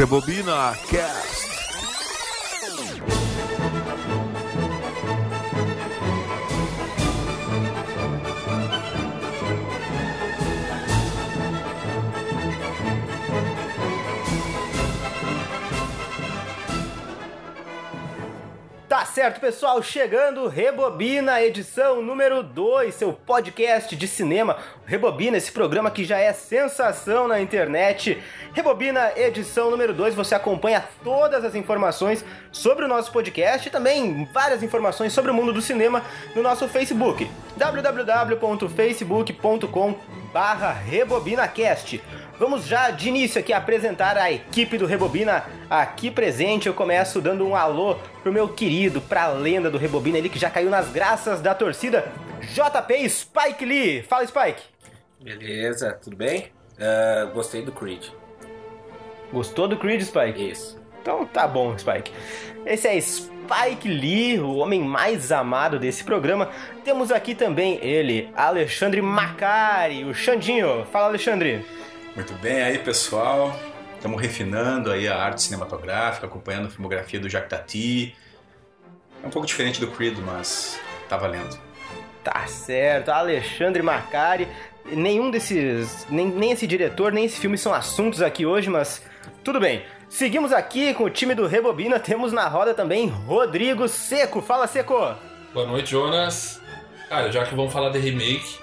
Rebobina Cast. Certo, pessoal, chegando Rebobina, edição número 2, seu podcast de cinema. Rebobina, esse programa que já é sensação na internet. Rebobina, edição número 2, você acompanha todas as informações sobre o nosso podcast e também várias informações sobre o mundo do cinema no nosso Facebook, www.facebook.com barra RebobinaCast. Vamos já de início aqui apresentar a equipe do Rebobina aqui presente. Eu começo dando um alô pro meu querido, pra lenda do Rebobina, ele que já caiu nas graças da torcida, JP Spike Lee. Fala, Spike. Beleza, tudo bem? Uh, gostei do Creed. Gostou do Creed, Spike? Isso. Então tá bom, Spike. Esse é Spike Lee, o homem mais amado desse programa. Temos aqui também ele, Alexandre Macari, o Xandinho. Fala, Alexandre. Muito bem aí, pessoal. Estamos refinando aí a arte cinematográfica, acompanhando a filmografia do Jacques Tati. É um pouco diferente do Creed, mas tá valendo. Tá certo, Alexandre Macari. Nenhum desses, nem, nem esse diretor, nem esse filme são assuntos aqui hoje, mas tudo bem. Seguimos aqui com o time do Rebobina. Temos na roda também Rodrigo Seco. Fala, Seco! Boa noite, Jonas. Cara, já que vamos falar de remake,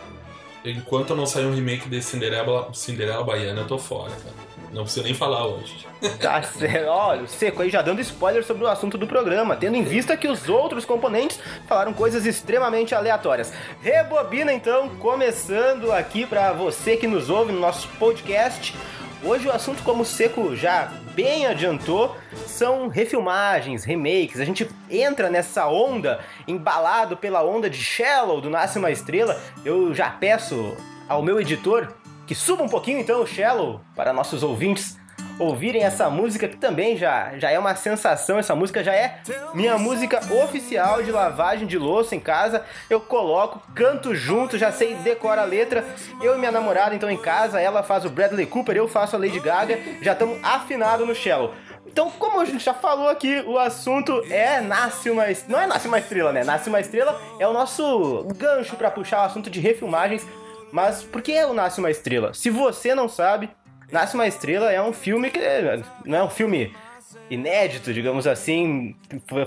enquanto não sair um remake de Cinderela, Cinderela Baiana, eu tô fora, cara. Não preciso nem falar hoje. Tá certo. Olha, o Seco aí já dando spoiler sobre o assunto do programa, tendo em vista que os outros componentes falaram coisas extremamente aleatórias. Rebobina então, começando aqui para você que nos ouve no nosso podcast. Hoje o assunto, como o Seco já bem adiantou, são refilmagens, remakes. A gente entra nessa onda, embalado pela onda de Shallow, do Nasce Uma Estrela. Eu já peço ao meu editor que suba um pouquinho então o Shallow para nossos ouvintes ouvirem essa música que também já, já é uma sensação. Essa música já é minha música oficial de lavagem de louça em casa. Eu coloco, canto junto, já sei decora a letra. Eu e minha namorada então em casa, ela faz o Bradley Cooper, eu faço a Lady Gaga. Já estamos afinados no Shallow. Então, como a gente já falou aqui, o assunto é Nasce uma Não é Nasce uma Estrela, né? Nasce uma Estrela é o nosso gancho para puxar o assunto de refilmagens. Mas por que o Nasce uma Estrela? Se você não sabe, Nasce uma Estrela é um filme que não é um filme inédito, digamos assim.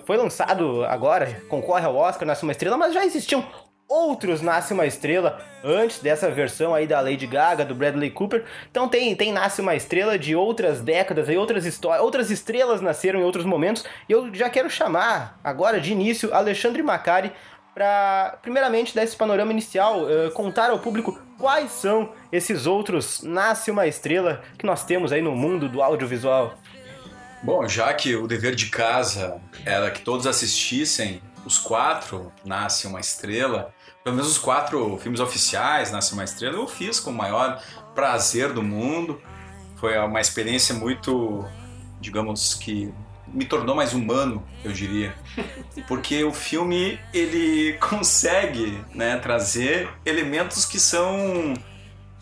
Foi lançado agora, concorre ao Oscar, Nasce uma Estrela, mas já existiam outros Nasce uma Estrela antes dessa versão aí da Lady Gaga, do Bradley Cooper. Então tem, tem Nasce uma Estrela de outras décadas aí, outras histórias, outras estrelas nasceram em outros momentos. E eu já quero chamar agora de início Alexandre Macari para, primeiramente, dar esse panorama inicial, uh, contar ao público quais são esses outros Nasce uma Estrela que nós temos aí no mundo do audiovisual. Bom, já que o dever de casa era que todos assistissem os quatro Nasce uma Estrela, pelo menos os quatro filmes oficiais Nasce uma Estrela, eu fiz com o maior prazer do mundo. Foi uma experiência muito, digamos que me tornou mais humano, eu diria. Porque o filme ele consegue né, trazer elementos que são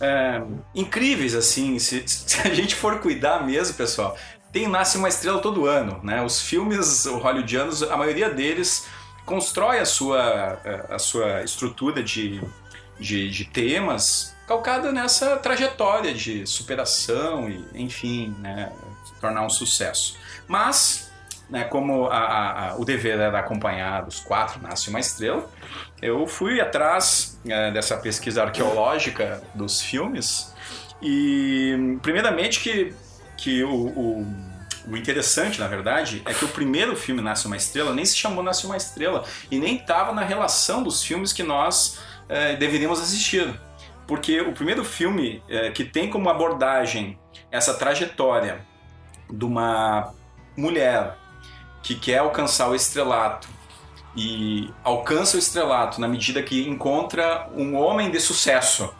é, incríveis, assim. Se, se, a gente for cuidar mesmo, pessoal, tem Nasce uma Estrela todo ano. Né? Os filmes hollywoodianos, a maioria deles constrói a sua, a sua estrutura de, de, de temas calcada nessa trajetória de superação e, enfim, né, tornar um sucesso. Mas, né, como a, a, o dever era acompanhar os quatro Nasce uma Estrela, eu fui atrás é, dessa pesquisa arqueológica dos filmes e, primeiramente, que, que o, o, o interessante, na verdade, é que o primeiro filme Nasce uma Estrela nem se chamou Nasce uma Estrela e nem estava na relação dos filmes que nós é, deveríamos assistir. Porque o primeiro filme é, que tem como abordagem essa trajetória de uma mulher que quer alcançar o estrelato e alcança o estrelato na medida que encontra um homem de sucesso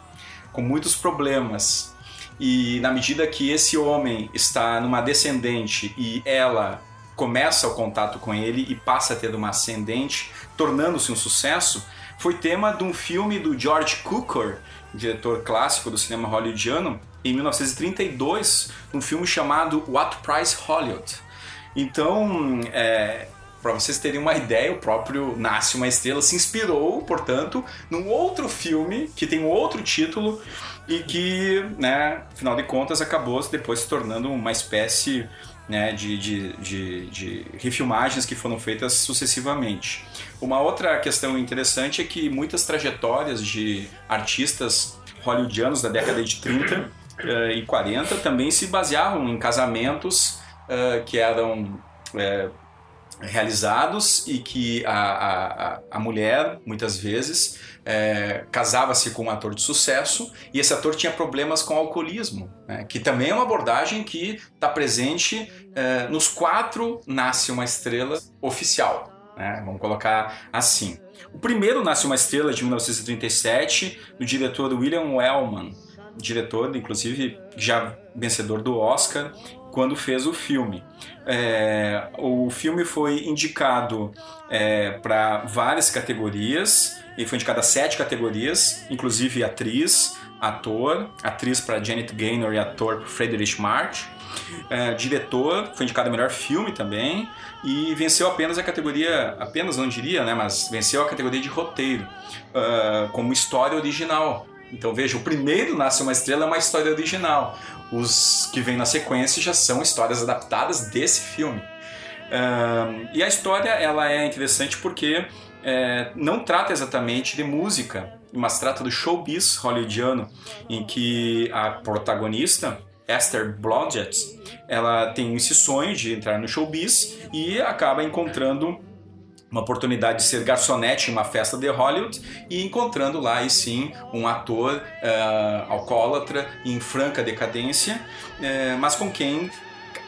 com muitos problemas e na medida que esse homem está numa descendente e ela começa o contato com ele e passa a ter uma ascendente, tornando-se um sucesso, foi tema de um filme do George Cukor diretor clássico do cinema hollywoodiano, em 1932, num filme chamado What Price Hollywood. Então, é, para vocês terem uma ideia, o próprio Nasce uma Estrela se inspirou, portanto, num outro filme que tem um outro título e que, né, afinal de contas, acabou depois se tornando uma espécie né, de, de, de, de refilmagens que foram feitas sucessivamente. Uma outra questão interessante é que muitas trajetórias de artistas hollywoodianos da década de 30 uh, e 40 também se baseavam em casamentos uh, que eram uh, realizados e que a, a, a mulher, muitas vezes, é, casava-se com um ator de sucesso e esse ator tinha problemas com alcoolismo, né? que também é uma abordagem que está presente é, nos quatro Nasce uma Estrela oficial. Né? Vamos colocar assim. O primeiro Nasce uma Estrela de 1937, do diretor William Wellman, diretor, inclusive já vencedor do Oscar, quando fez o filme. É, o filme foi indicado é, para várias categorias, e foi indicado a sete categorias, inclusive atriz, ator, atriz para Janet Gaynor e ator para Friedrich March. É, diretor, foi indicado a melhor filme também e venceu apenas a categoria, apenas não diria, né, mas venceu a categoria de roteiro uh, como história original. Então veja, o primeiro Nasce uma Estrela é uma história original. Os que vêm na sequência já são histórias adaptadas desse filme. Um, e a história ela é interessante porque é, não trata exatamente de música, mas trata do showbiz hollywoodiano, em que a protagonista, Esther Blodgett, ela tem esse sonho de entrar no showbiz e acaba encontrando uma oportunidade de ser garçonete em uma festa de Hollywood e encontrando lá, e sim, um ator uh, alcoólatra em franca decadência, uh, mas com quem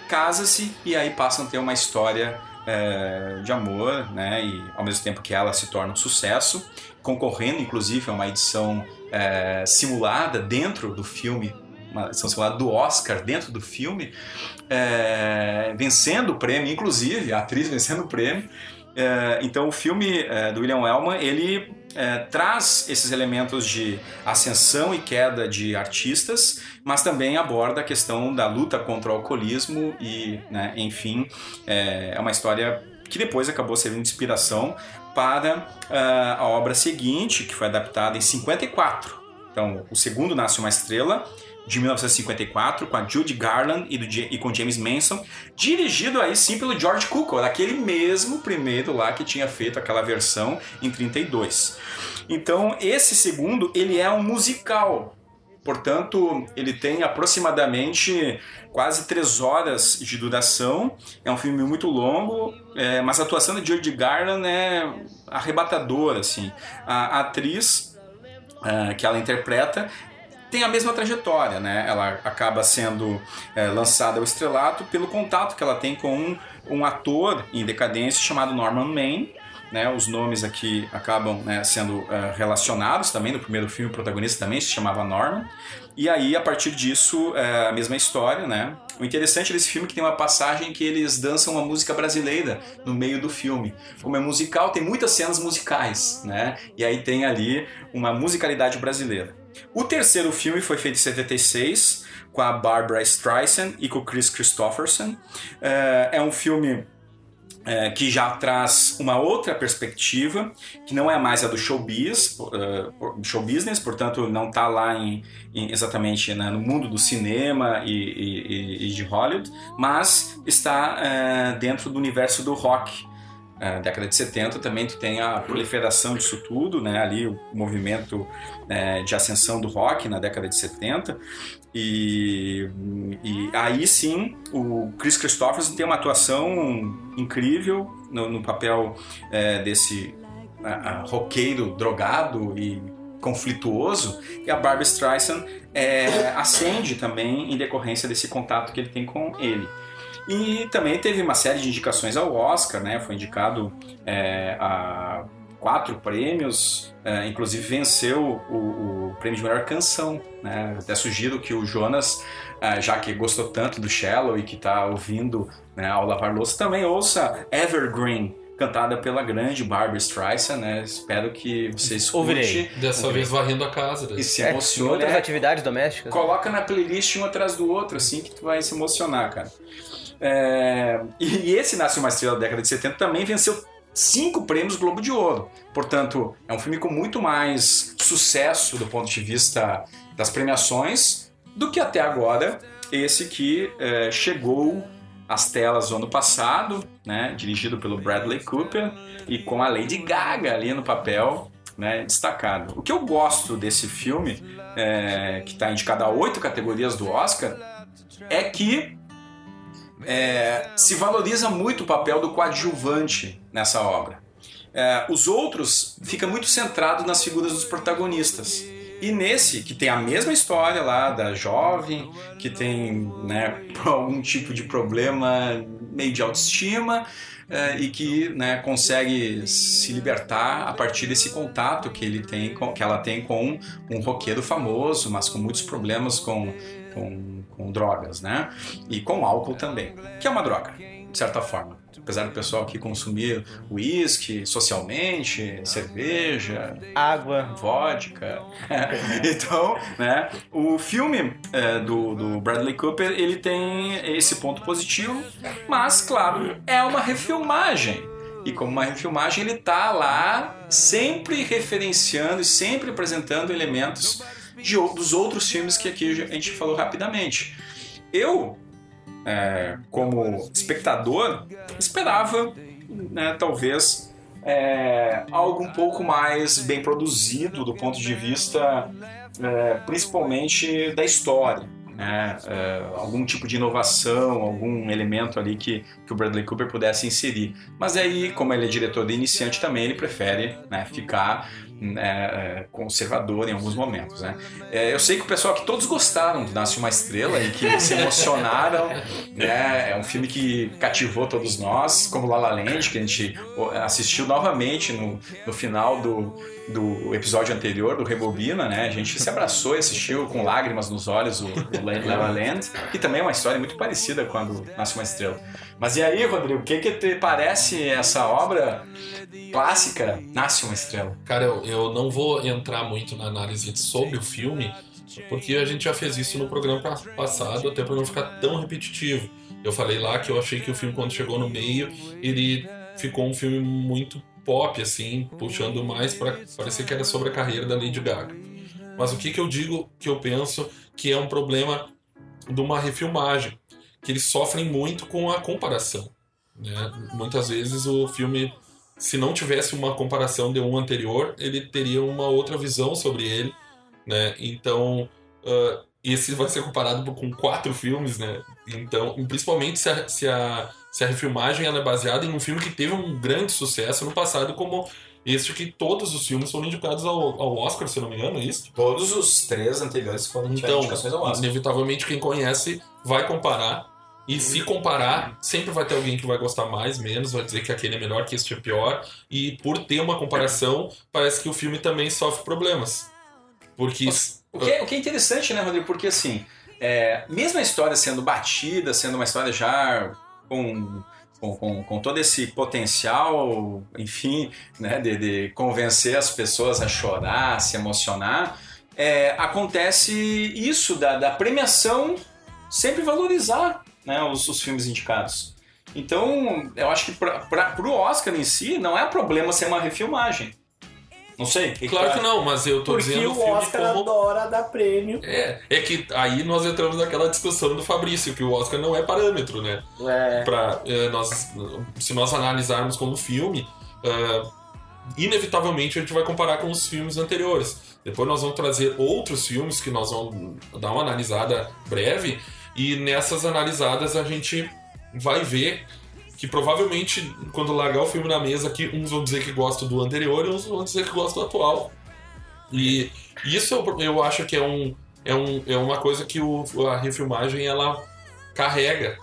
casa-se e aí passam a ter uma história uh, de amor, né? E ao mesmo tempo que ela se torna um sucesso, concorrendo inclusive a uma edição simulada dentro do filme uma edição simulada do Oscar dentro do filme, vencendo o prêmio, inclusive a atriz vencendo o prêmio, é, então o filme é, do William Wellman ele é, traz esses elementos de ascensão e queda de artistas, mas também aborda a questão da luta contra o alcoolismo e, né, enfim, é, é, uma história que depois acabou servindo de inspiração para uh, a obra seguinte, que foi adaptada em 54. Então, o segundo Nasce uma Estrela, de 1954, com a Judy Garland e, do, e, com James Manson, dirigido aí sim pelo George Cukor, aquele mesmo primeiro lá que tinha feito aquela versão em 32. Então, esse segundo, ele é um musical. Portanto, ele tem aproximadamente quase três horas de duração. É um filme muito longo, é, mas a atuação da Judy Garland é arrebatadora, assim. A, a atriz uh, que ela interpreta tem a mesma trajetória, né? Ela acaba sendo é, lançada ao estrelato pelo contato que ela tem com um, um ator em decadência chamado Norman Maine. Né, os nomes aqui acabam né, sendo uh, relacionados também. No primeiro filme, o protagonista também se chamava Norman. E aí, a partir disso, é a mesma história, né? O interessante desse filme é que tem uma passagem que eles dançam uma música brasileira no meio do filme. Como é musical, tem muitas cenas musicais, né? E aí tem ali uma musicalidade brasileira. O terceiro filme foi feito em 76 com a Barbara Streisand e com o Chris Christopherson. É, é um filme é, que já traz uma outra perspectiva, que não é mais a do showbiz, uh, show business, portanto não está lá em, em exatamente né, no mundo do cinema e, e, e, de Hollywood, mas está dentro do universo do rock uh, década de 70 também tu tem a proliferação disso tudo, né? Ali o movimento uh, de ascensão do rock na década de 70 e, e aí sim o Chris Christopherson tem uma atuação incrível no, no papel uh, desse roqueiro drogado e conflituoso e a Barbara Streisand é, acende também em decorrência desse contato que ele tem com ele. E também teve uma série de indicações ao Oscar, né? Foi indicado é, a quatro prêmios, é, inclusive venceu o, o, prêmio de melhor canção. Né? Até sugiro que o Jonas, é, já que gostou tanto do Shallow e que está ouvindo né, ao lavar louça, também ouça Evergreen, cantada pela grande Barbara Streisand, né? Espero que você escute Ouvirei. Dessa vez varrendo a casa. né? e se É, em emocione. outras atividades domésticas. Coloca na playlist um atrás do outro, assim, que tu vai se emocionar, cara. É, E, esse Nasce Uma Estrela da década de 70 também venceu cinco prêmios Globo de Ouro. Portanto, é um filme com muito mais sucesso do ponto de vista das premiações do que até agora esse que é, chegou às telas no ano passado, né, dirigido pelo Bradley Cooper e com a Lady Gaga ali no papel, né, destacado. O que eu gosto desse filme, é, que está indicado a oito categorias do Oscar, é que é, se valoriza muito o papel do coadjuvante nessa obra. É, os outros fica muito centrado nas figuras dos protagonistas. E nesse, que tem a mesma história lá da jovem, que tem né, algum tipo de problema meio de autoestima, é, e que né, consegue se libertar a partir desse contato que ele tem com, que ela tem com um roqueiro famoso, mas com muitos problemas com, com, com drogas, né? E com álcool também, que é uma droga, de certa forma. Apesar do pessoal aqui consumir uísque socialmente, cerveja, Água. vodka. então, né, o filme é, do, do Bradley Cooper, ele tem esse ponto positivo, mas, claro, é uma refilmagem. E como uma refilmagem, ele tá lá sempre referenciando e sempre apresentando elementos de, dos outros filmes que aqui a gente falou rapidamente. Eu, é, como espectador, esperava, né, talvez, é, algo um pouco mais bem produzido do ponto de vista, é, principalmente da história. Né? É, algum tipo de inovação, algum elemento ali que, que o Bradley Cooper pudesse inserir. Mas aí, como ele é diretor de iniciante também, ele prefere né, ficar né, é, conservador em alguns momentos. Né? É, eu sei que o pessoal que todos gostaram de Nasce Uma Estrela e que se emocionaram. né? É um filme que cativou todos nós, como La La Land, que a gente assistiu novamente no, no final do, do episódio anterior, do Rebobina. Né? A gente se abraçou e assistiu com lágrimas nos olhos o, o La La Land, que também é uma história muito parecida quando Nasce Uma Estrela. Mas e aí, Rodrigo, o que, que te parece essa obra clássica Nasce Uma Estrela? Cara, eu, eu não vou entrar muito na análise sobre o filme, porque a gente já fez isso no programa pa- passado, até pra não ficar tão repetitivo. Eu falei lá que eu achei que o filme, quando chegou no meio, ele ficou um filme muito pop, assim, puxando mais pra parecer que era sobre a carreira da Lady Gaga. Mas o que, que eu digo que eu penso que é um problema de uma refilmagem? Que eles sofrem muito com a comparação. Né? Muitas vezes o filme se não tivesse uma comparação de um anterior, ele teria uma outra visão sobre ele, né? Então, ah, esse vai ser comparado com quatro filmes, né? Então, principalmente se a, se a, se a refilmagem ela é baseada em um filme que teve um grande sucesso no passado, como este que todos os filmes foram indicados ao, ao Oscar, se eu não me engano, é isso? Todos os três anteriores foram Então, indicações ao Oscar. inevitavelmente quem conhece vai comparar. E se comparar, sempre vai ter alguém que vai gostar mais, menos, vai dizer que aquele é melhor, que este é pior. E por ter uma comparação, parece que o filme também sofre problemas. Porque. O que, é, o que é interessante, né, Rodrigo? Porque assim, é, mesmo a história sendo batida, sendo uma história já com, com, com, com todo esse potencial, enfim, né, de, de convencer as pessoas a chorar, a se emocionar, é, acontece isso da, da premiação sempre valorizar né, os, os filmes indicados. Então, eu acho que para o Oscar em si, não é problema ser uma refilmagem. Não sei. que Claro que que não, mas eu tô Porque dizendo o o Oscar como. adora dar prêmio. É, é que aí nós entramos naquela discussão do Fabrício, que o Oscar não é parâmetro, né? É, Pra, é, nós, se nós analisarmos como filme, é, inevitavelmente a gente vai comparar com os filmes anteriores. Depois nós vamos trazer outros filmes que nós vamos dar uma analisada breve, e nessas analisadas a gente vai ver que provavelmente quando largar o filme na mesa aqui, uns vão dizer que gostam do anterior e uns vão dizer que gostam do atual. E isso eu, eu acho que é, um, é, um, é uma coisa que o, a refilmagem ela carrega.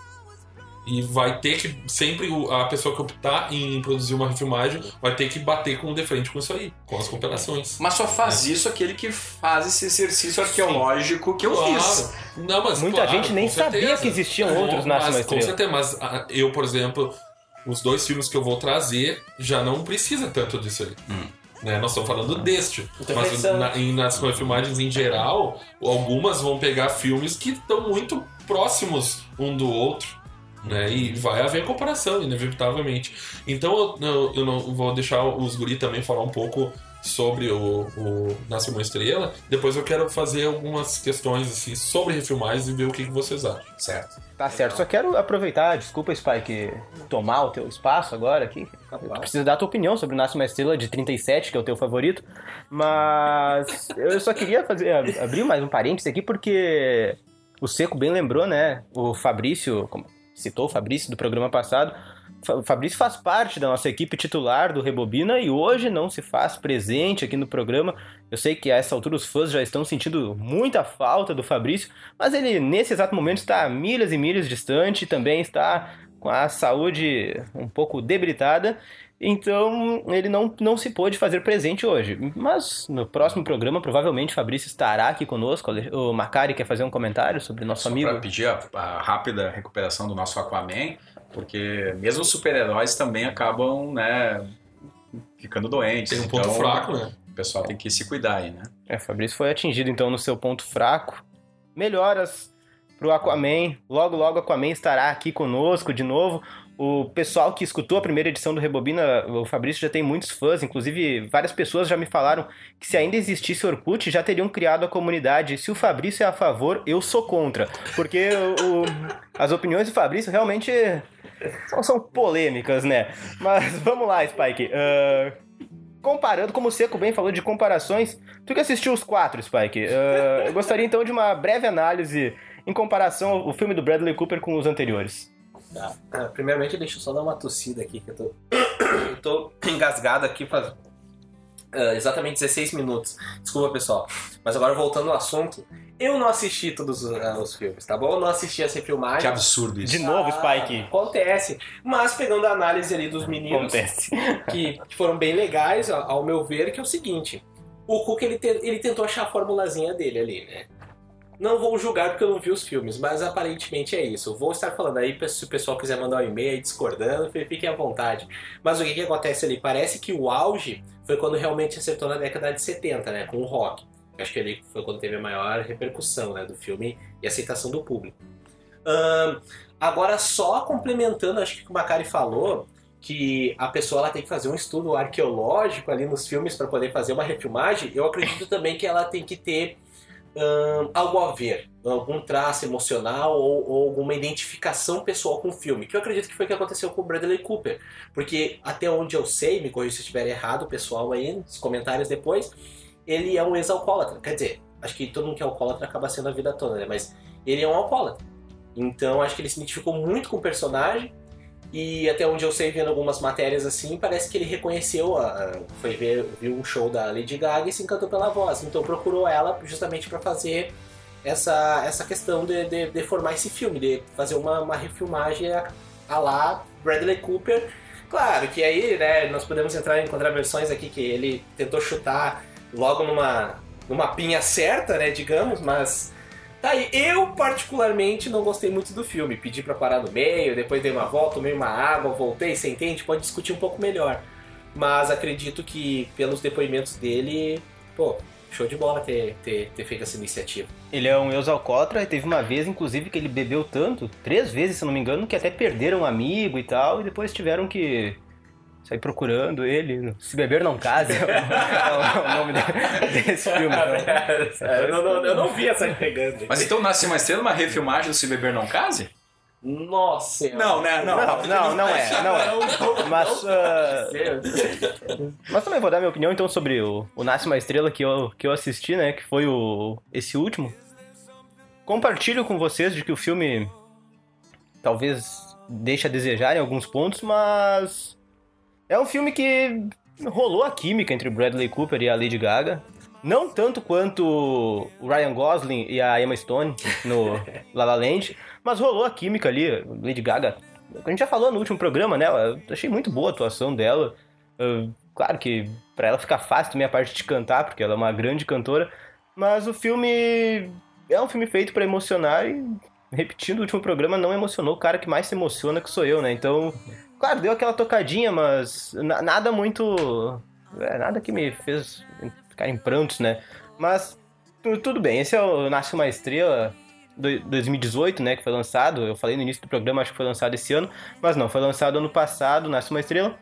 E vai ter que, sempre a pessoa que optar em produzir uma refilmagem vai ter que bater com de frente com isso aí, com as comparações. Mas só faz isso aquele que faz esse exercício arqueológico que eu fiz. Não, mas, Muita claro, gente nem sabia certeza. que existiam Não, outros mas, Uma Com Estrela. certeza, mas ah, eu, por exemplo, os dois filmes que eu vou trazer já não precisa tanto disso aí. Hum. Né? Nós estamos falando deste. Então, Mas na- em- nas refilmagens em geral, algumas vão pegar filmes que estão muito próximos um do outro. Né? E vai haver comparação, inevitavelmente. Então eu, eu, eu não vou deixar os guri também falar um pouco sobre o, o Nasce uma Estrela. Depois eu quero fazer algumas questões assim, sobre refilmagens e ver o que, que vocês acham. Certo. Tá certo, só quero aproveitar, desculpa, Spike, tomar o teu espaço agora aqui. Eu preciso dar a tua opinião sobre o Nasce uma Estrela de 37, que é o teu favorito. Mas eu só queria fazer abrir mais um parênteses aqui, porque o Seco bem lembrou, né? O Fabrício, citou o Fabrício do programa passado. O Fabrício faz parte da nossa equipe titular do Rebobina e hoje não se faz presente aqui no programa. Eu sei que a essa altura os fãs já estão sentindo muita falta do Fabrício, mas ele nesse exato momento está a milhas e milhas distante, também está com a saúde um pouco debilitada, então ele não, não se pôde fazer presente hoje. Mas no próximo programa, provavelmente o Fabrício estará aqui conosco. O Macari quer fazer um comentário sobre nosso Só amigo. para pedir a, a rápida recuperação do nosso Aquaman, porque mesmo os super-heróis também acabam, né, ficando doentes. Tem um ponto Então, fraco, né? O pessoal tem que se cuidar aí, né? É, o Fabrício foi atingido então no seu ponto fraco. Melhoras pro Aquaman. Logo, logo Aquaman estará aqui conosco de novo. O pessoal que escutou a primeira edição do Rebobina, o Fabrício já tem muitos fãs, inclusive várias pessoas já me falaram que se ainda existisse Orkut, já teriam criado a comunidade. Se o Fabrício é a favor, eu sou contra. Porque o- o- as opiniões do Fabrício realmente são, são polêmicas, né? Mas vamos lá, Spike. Ah, comparando, como o Seco bem falou de comparações, tu que assistiu os quatro, Spike, ah, eu gostaria então de uma breve análise em comparação ao filme do Bradley Cooper com os anteriores. Tá. Ah, primeiramente, deixa eu só dar uma tossida aqui, que eu tô, eu tô engasgado aqui faz ah, exatamente 16 minutos. Desculpa, pessoal. Mas agora, voltando ao assunto, eu não assisti todos os, ah, os filmes, tá bom? Eu não assisti essa filmagem. Que absurdo isso. De novo, Ah, Spike. Acontece. Mas pegando a análise ali dos meninos, Acontece. que foram bem legais, ao ao meu ver, que é o seguinte. O Cook, ele, te- ele tentou achar a formulazinha dele ali, né? Não vou julgar porque eu não vi os filmes, mas aparentemente é isso. Vou estar falando aí, se o pessoal quiser mandar um e-mail discordando, fiquem à vontade. Mas o que, que acontece ali? Parece que o auge foi quando realmente acertou na década de 70, né? Com o rock. Acho que ali foi quando teve a maior repercussão né, do filme e aceitação do público. Agora, só complementando, acho que o que o Macari falou, que a pessoa ela tem que fazer um estudo arqueológico ali nos filmes para poder fazer uma refilmagem, eu acredito também que ela tem que ter algo a ver, algum traço emocional ou, ou alguma identificação pessoal com o filme, que eu acredito que foi o que aconteceu com o Bradley Cooper, porque até onde eu sei, me corrija se estiver errado, pessoal aí nos comentários depois, ele é um ex-alcoólatra, quer dizer, acho que todo mundo que é alcoólatra acaba sendo a vida toda, né? Mas ele é um alcoólatra. Então acho que ele se identificou muito com o personagem e até onde eu sei vendo algumas matérias assim, parece que ele reconheceu, a, foi ver viu um show da Lady Gaga e se encantou pela voz. Então procurou ela justamente para fazer essa, essa questão de, de, de formar esse filme, de fazer uma, uma refilmagem a, a lá Bradley Cooper. Claro que aí, né, nós podemos entrar em contraversões aqui que ele tentou chutar logo numa, numa pinha certa, né, digamos, mas Tá aí, eu particularmente não gostei muito do filme. Pedi pra parar no meio, depois dei uma volta, tomei uma água, voltei, a gente pode discutir um pouco melhor. Mas acredito que pelos depoimentos dele, pô, show de bola ter, ter, ter feito essa iniciativa. Ele é um ex-alcoólatra e teve uma vez, inclusive, que ele bebeu tanto, três vezes, se não me engano, que até perderam um amigo e tal, e depois tiveram que sair procurando ele. Se beber não case, é o, é o nome de- desse filme. Então. eu, não, eu não vi essa pegando. Mas então nasce uma estrela, uma refilmagem do Se Beber Não Case? Nossa, Não, né? Não. Não, não, não é, não é. Mas, Deus. mas também vou dar minha opinião então sobre o, o Nasce uma Estrela que eu, que eu assisti, né? Que foi o esse último. Compartilho com vocês de que o filme talvez deixe a desejar em alguns pontos, mas é um filme que rolou a química entre Bradley Cooper e a Lady Gaga. Não tanto quanto o Ryan Gosling e a Emma Stone no La La Land, mas rolou a química ali. Lady Gaga, a gente já falou no último programa, né? Eu achei muito boa a atuação dela. Uh, claro que pra ela fica fácil também a parte de cantar, porque ela é uma grande cantora. Mas o filme é um filme feito pra emocionar e, repetindo o último programa, não emocionou o cara que mais se emociona, que sou eu, né? Então, claro, deu aquela tocadinha, mas na- nada muito. é, nada que me fez ficar em prantos, né? Mas tu- tudo bem, esse é o Nasce uma Estrela do- 2018, né? Que foi lançado. Eu falei no início do programa, acho que foi lançado esse ano, mas não, foi lançado ano passado, Nasce uma Estrela.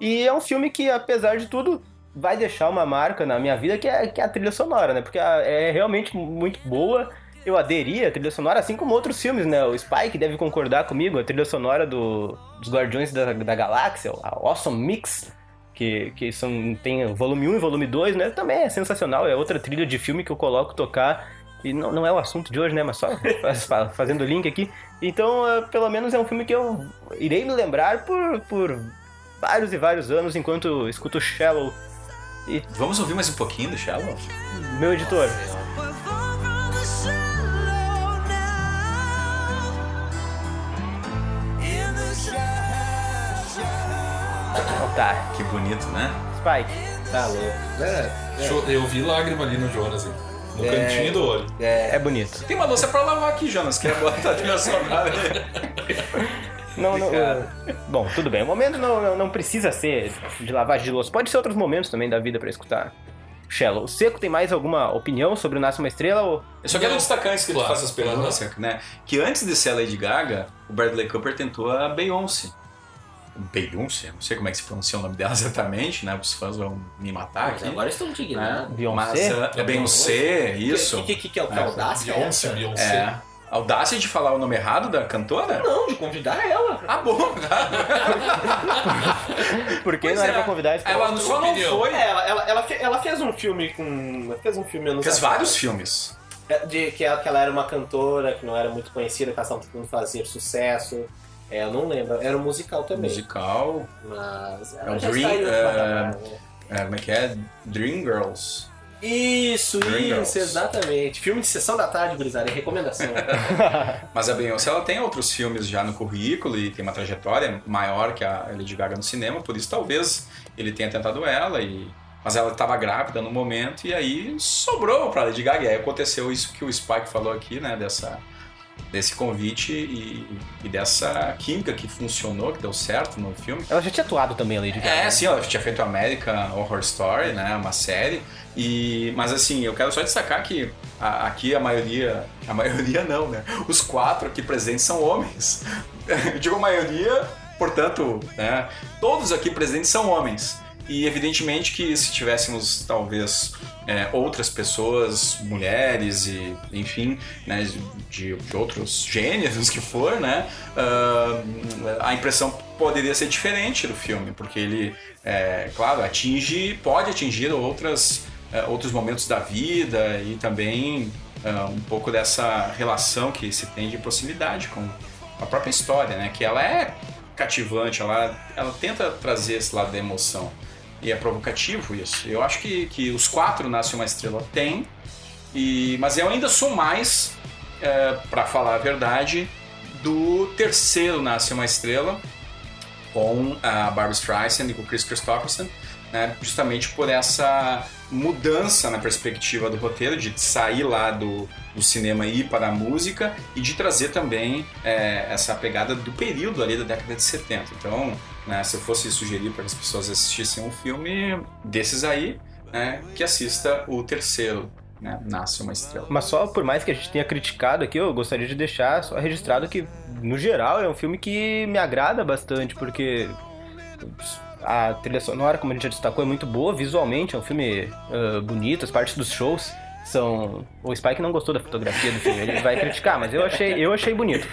E é um filme que, apesar de tudo, vai deixar uma marca na minha vida, que é, que é a trilha sonora, né? Porque é realmente muito boa. Eu aderi à trilha sonora, assim como outros filmes, né? O Spike deve concordar comigo, a trilha sonora do, dos Guardiões da, da Galáxia, a Awesome Mix, que, que são, tem volume 1 e volume 2, né? Também é sensacional, é outra trilha de filme que eu coloco tocar. E não, não é o assunto de hoje, né? Mas só faz- fa- fazendo o link aqui. Então, eh, pelo menos é um filme que eu irei me lembrar por, por vários e vários anos enquanto escuto Shallow. E Vamos ouvir mais um pouquinho do Shallow? meu editor, oh, tá, Que bonito, né? Spike, Tá louco. É, Cho- Eu vi lágrima ali no Jonas, hein? no cantinho do olho. é bonito. Tem uma louça pra lavar aqui, Jonas. Quer botar a trilha sonora? Não, não, bom, tudo bem. O momento não, não, não precisa ser de lavagem de louça. Pode ser outros momentos também da vida pra escutar. Shallow. O Seco tem mais alguma opinião sobre o Nasce uma Estrela? Ou... Eu só quero destacar antes que tu Claro. faça as perguntas, né? Que antes de ser a Lady Gaga, o Bradley Cooper tentou a Beyoncé. Beyoncé? Não sei como é que se pronuncia o nome dela exatamente, né? Os fãs vão me matar Mas aqui. agora estou né? indignado. Beyoncé? Mas uh, É Beyoncé, isso. O que, que, que é o que? Audácia? Beyoncé? Beyoncé. É. Audácia de falar o nome errado da cantora? Não, de convidar ela. Ah, bom, tá. Por que não era é. pra convidar Ela só não foi. É, ela, ela, ela, ela fez um filme com. Fez um filme anos Fez vários filmes. É, De que ela, que ela era uma cantora que não era muito conhecida, que ela estava tentando fazer sucesso. É, eu não lembro. Era um musical também. Musical. Mas. É já Dream- né? É, como é que é? Dream Girls. Isso, Dream isso, Girls. exatamente. Filme de sessão da tarde, gurizada, é recomendação. Mas a Beyoncé ela tem outros filmes já no currículo e tem uma trajetória maior que a Lady Gaga no cinema, por isso talvez ele tenha tentado ela e mas ela estava grávida no momento e aí sobrou para Lady Gaga. E aí aconteceu isso que o Spike falou aqui, né, dessa desse convite e, e dessa química que funcionou, que deu certo no filme. Ela já tinha atuado também, a Lady Gaga. É, sim, ela tinha feito American Horror Story, né, uma série. E, mas assim, eu quero só destacar que a- aqui a maioria, a maioria não, né? Os quatro aqui presentes são homens. Eu digo a maioria, portanto, né? Todos aqui presentes são homens. E evidentemente que se tivéssemos talvez é, outras pessoas, mulheres e enfim, né, de, de outros gêneros que for, né, ah, a impressão poderia ser diferente do filme, porque ele, é, claro, atinge, pode atingir outras, é, outros momentos da vida e também ah, um pouco dessa relação que se tem de proximidade com a própria história, né, que ela é cativante, ela, ela tenta trazer esse lado da emoção. E é provocativo isso. Eu acho que, que os quatro Nasce uma Estrela tem, e, mas eu ainda sou mais, é, para falar a verdade, do terceiro Nasce uma Estrela, com a Barbara Streisand e com o Chris Christopherson, né, justamente por essa mudança na perspectiva do roteiro, de sair lá do, do cinema ir para a música, e de trazer também é, essa pegada do período ali da década de 70. Então, né, se eu fosse sugerir para que as pessoas assistissem um filme desses aí, né, que assista o terceiro, né, Nasce uma Estrela. Mas só por mais que a gente tenha criticado aqui, eu gostaria de deixar só registrado que, no geral, é um filme que me agrada bastante, porque a trilha sonora, como a gente já destacou, é muito boa visualmente, é um filme ah, bonito, as partes dos shows são... O Spike não gostou da fotografia do filme, ele vai criticar, mas eu achei, eu achei bonito.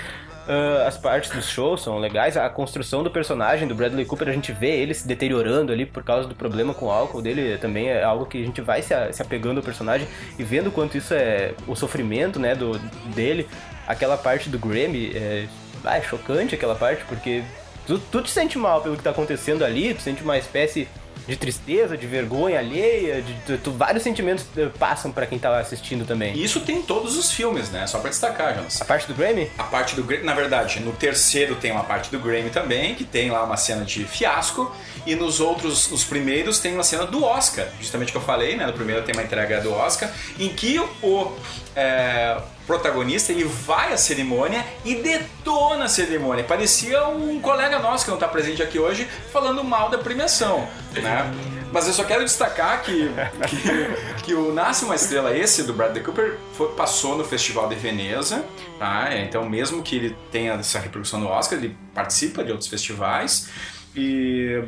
Ah, as partes dos shows são legais, a construção do personagem do Bradley Cooper, a gente vê ele se deteriorando ali por causa do problema com o álcool dele, também é algo que a gente vai se, se apegando ao personagem e vendo quanto isso é o sofrimento, né, do, dele. Aquela parte do Grammy é, ah, é chocante aquela parte, porque tu, tu te sente mal pelo que tá acontecendo ali, tu sente uma espécie de tristeza, de vergonha alheia, de, tu- tu- vários sentimentos eh, passam pra quem tá assistindo também. E isso tem em todos os filmes, né? Só para destacar, Jonas. A parte do Grammy? A parte do Grammy, na verdade, no terceiro tem uma parte do Grammy também, que tem lá uma cena de fiasco, e nos outros, nos primeiros tem uma cena do Oscar, justamente que eu falei, né? No primeiro tem uma entrega do Oscar, em que o, é, protagonista, ele vai à cerimônia e detona a cerimônia. Parecia um colega nosso que não está presente aqui hoje falando mal da premiação, né? Mas eu só quero destacar que, que, que o Nasce uma Estrela, esse do Bradley Cooper, foi, passou no Festival de Veneza, tá? Então, mesmo que ele tenha essa repercussão no Oscar, ele participa de outros festivais. E,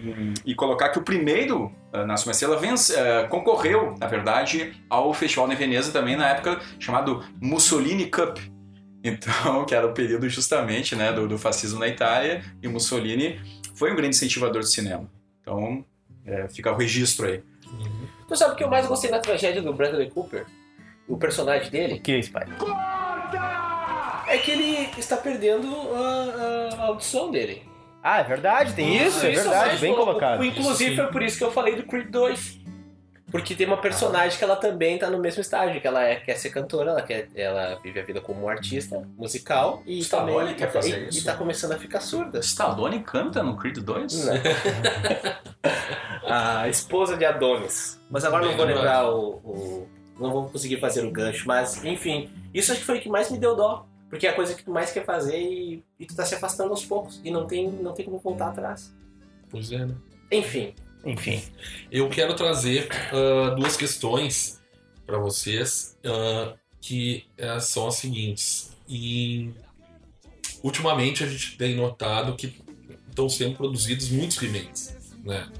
e colocar que o primeiro uh, Nasce uma Estrela vence, uh, concorreu, na verdade, ao Festival de Veneza também na época chamado Mussolini Cup. Então, que era o período justamente né, do, do fascismo na Itália, e Mussolini foi um grande incentivador do cinema. Então, é, fica o registro aí. Tu sabe o que eu mais gostei na tragédia do Bradley Cooper? O personagem dele? Que isso, pai? É que ele está perdendo a, a audição dele. Ah, é verdade, tem isso, é verdade, bem louco. colocado. Inclusive Sim. foi por isso que eu falei do Creed 2. Porque tem uma personagem que ela também tá no mesmo estágio, que ela é, quer ser cantora, ela, quer, ela vive a vida como artista musical e Stallone também quer fazer e, isso? e tá começando a ficar surda. Stallone canta no Creed 2? Não. a esposa de Adonis. Mas agora não vou lembrar o, o- Não vou conseguir fazer o gancho, mas enfim. Isso acho que foi o que mais me deu dó. Porque é a coisa que tu mais quer fazer e, e tu tá se afastando aos poucos. E não tem, não tem como voltar atrás. Pois é, né? Enfim. Enfim. Eu quero trazer ah, duas questões para vocês ah, que eh, são as seguintes. E ultimamente a gente tem notado que estão sendo produzidos muitos remakes, né?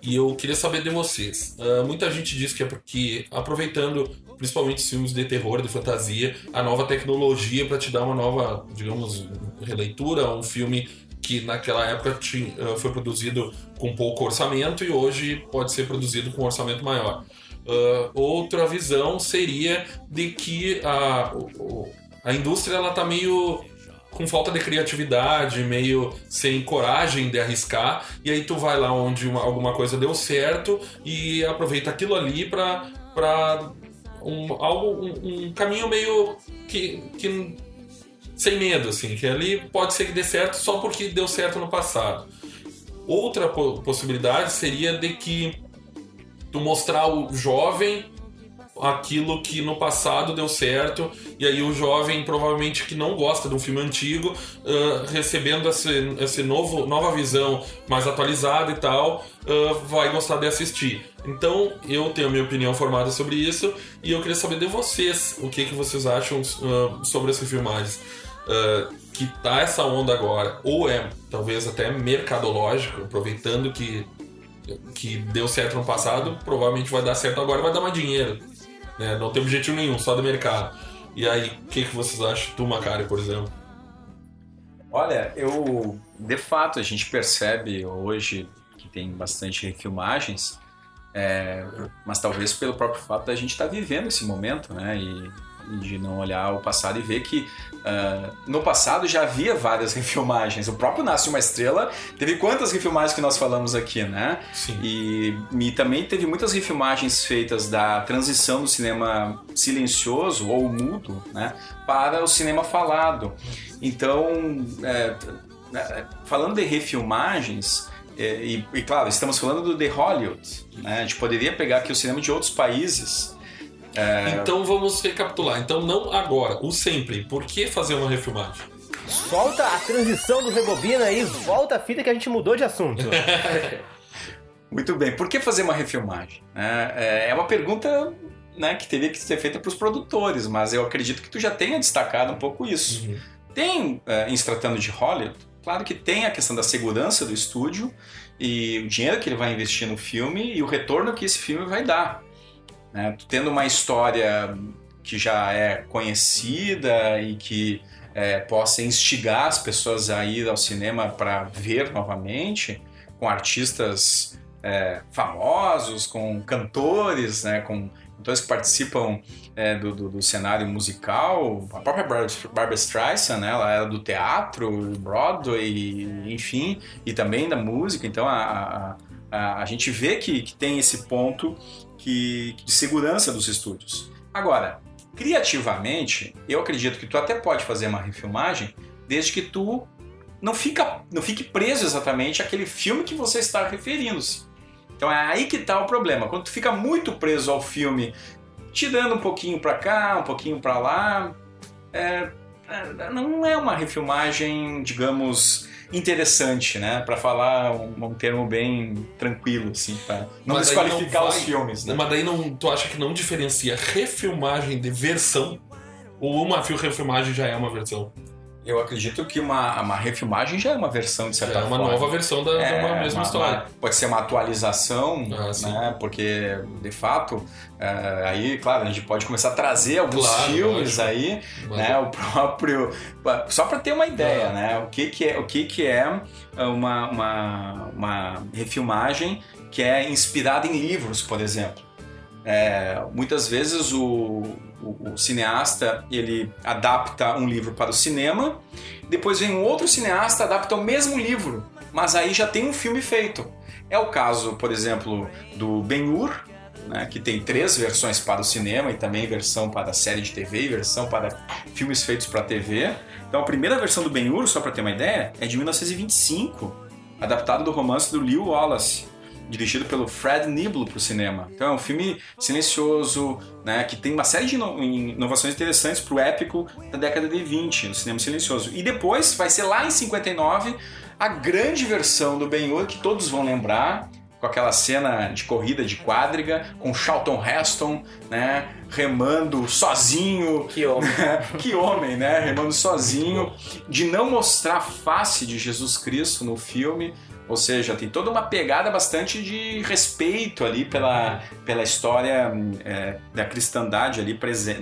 E eu queria saber de vocês. Ah, muita gente diz que é porque aproveitando principalmente os filmes de terror, de fantasia, a nova tecnologia para te dar uma nova, digamos, releitura, um filme que naquela época tinha, ah, foi produzido com pouco orçamento e hoje pode ser produzido com um orçamento maior. Ah, outra visão seria de que a, a indústria ela tá meio com falta de criatividade, meio sem coragem de arriscar, e aí tu vai lá onde uma- alguma coisa deu certo e aproveita aquilo ali para um, algo um, um caminho meio que, que sem medo assim, que ali pode ser que dê certo só porque deu certo no passado. Outra po- possibilidade seria de que tu mostrar o jovem aquilo que no passado deu certo e aí o jovem provavelmente que não gosta de um filme antigo ah, recebendo esse, esse novo nova visão mais atualizada e tal ah, vai gostar de assistir então eu tenho a minha opinião formada sobre isso e eu queria saber de vocês o que que vocês acham ah, sobre essas filmagens que tá essa onda agora ou é talvez até mercadológico aproveitando que que deu certo no passado, provavelmente vai dar certo agora, vai dar mais dinheiro. Né? Não tem objetivo nenhum, só do mercado. E aí, o que, que vocês acham? Tu, Macari, por exemplo. Olha, eu de fato a gente percebe hoje que tem bastante refilmagens, é, mas talvez pelo próprio fato da gente estar vivendo esse momento, né? E de não olhar o passado e ver que ah, no passado já havia várias refilmagens. O próprio Nasce uma Estrela teve quantas refilmagens que nós falamos aqui, né? Sim. E, e também teve muitas refilmagens feitas da transição do cinema silencioso ou mudo né, para o cinema falado. Então, é, é, falando de refilmagens, é, e, e, claro, estamos falando do The Hollywood, né, a gente poderia pegar aqui o cinema de outros países. Então vamos recapitular. Então, não agora, o sempre. Por que fazer uma refilmagem? Solta a transição do Rebobina e volta a fita que a gente mudou de assunto. Muito bem, por que fazer uma refilmagem? É, é uma pergunta né, que teria que ser feita para os produtores, mas eu acredito que tu já tenha destacado um pouco isso. Uhum. Tem, é, em se tratando de Hollywood, claro que tem a questão da segurança do estúdio e o dinheiro que ele vai investir no filme e o retorno que esse filme vai dar. Né? Tendo uma história que já é conhecida e que é, possa instigar as pessoas a ir ao cinema para ver novamente, com artistas é, famosos, com cantores, né, com cantores que participam é, do, do, do, cenário musical. A própria Barbara Streisand, né, ela era do teatro, Broadway, enfim, e também da música. Então a, a, a, a gente vê que, que tem esse ponto que, de segurança dos estúdios. Agora, criativamente, eu acredito que tu até pode fazer uma refilmagem desde que tu não, fica, não fique preso exatamente àquele filme que você está referindo-se. Então é aí que está o problema. Quando tu fica muito preso ao filme, tirando um pouquinho para cá, um pouquinho para lá, é, é, não é uma refilmagem, digamos, interessante, né? Pra falar um, um termo bem tranquilo, assim, pra não Mas desqualificar não os vai- filmes, né? Mas daí não, tu acha que não diferencia refilmagem de versão? Ou uma fil- refilmagem já é uma versão? Eu acredito que uma, uma refilmagem já é uma versão, de Já certa é uma forma. nova versão da, de É, uma mesma uma- história. uma- pode ser uma atualização, Ah, né? Porque, de fato, é, aí, claro, a gente pode começar a trazer alguns Claro, filmes lógico. aí, Mas- né? O próprio... Só para ter uma ideia, Ah. né? O que que é, o que que é uma, uma, uma refilmagem que é inspirada em livros, por exemplo. É, muitas vezes o, o- o cineasta ele adapta um livro para o cinema, depois vem um outro cineasta adapta o mesmo livro, mas aí já tem um filme feito. É o caso, por exemplo, do Ben-Hur, né, que tem três versões para o cinema e também versão para série de TV e versão para filmes feitos para TV. Então a primeira versão do Ben-Hur, só para ter uma ideia, é de 1925, adaptado do romance do Lew Wallace dirigido pelo Fred Niblo para o cinema. Então é um filme silencioso, né, que tem uma série de ino- inovações interessantes para o épico da década de 20, no cinema silencioso. E depois vai ser lá em 59 a grande versão do Ben-Hur que todos vão lembrar, com aquela cena de corrida de quadriga, com Charlton Heston, né, remando sozinho, Que homem. que homem, né? Remando sozinho, de não mostrar a face de Jesus Cristo no filme. Ou seja, tem toda uma pegada bastante de respeito ali pela, pela história é, da cristandade ali presente,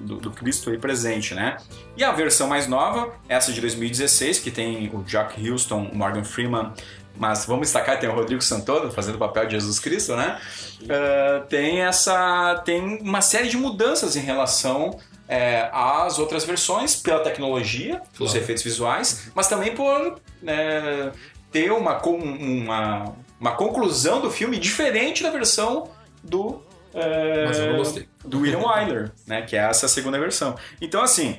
do, do, Cristo ali presente, né? E a versão mais nova, essa de 2016, que tem o Jack Houston, o Morgan Freeman, mas vamos destacar, tem o Rodrigo Santoro fazendo o papel de Jesus Cristo, né? Ah, tem essa. tem uma série de mudanças em relação é, às outras versões, pela tecnologia, os Claro. efeitos visuais, mas também por né, ter uma, uma, uma conclusão do filme diferente da versão do. é, Mas eu não gostei. do William Wyler, né? Que é essa segunda versão. Então, assim,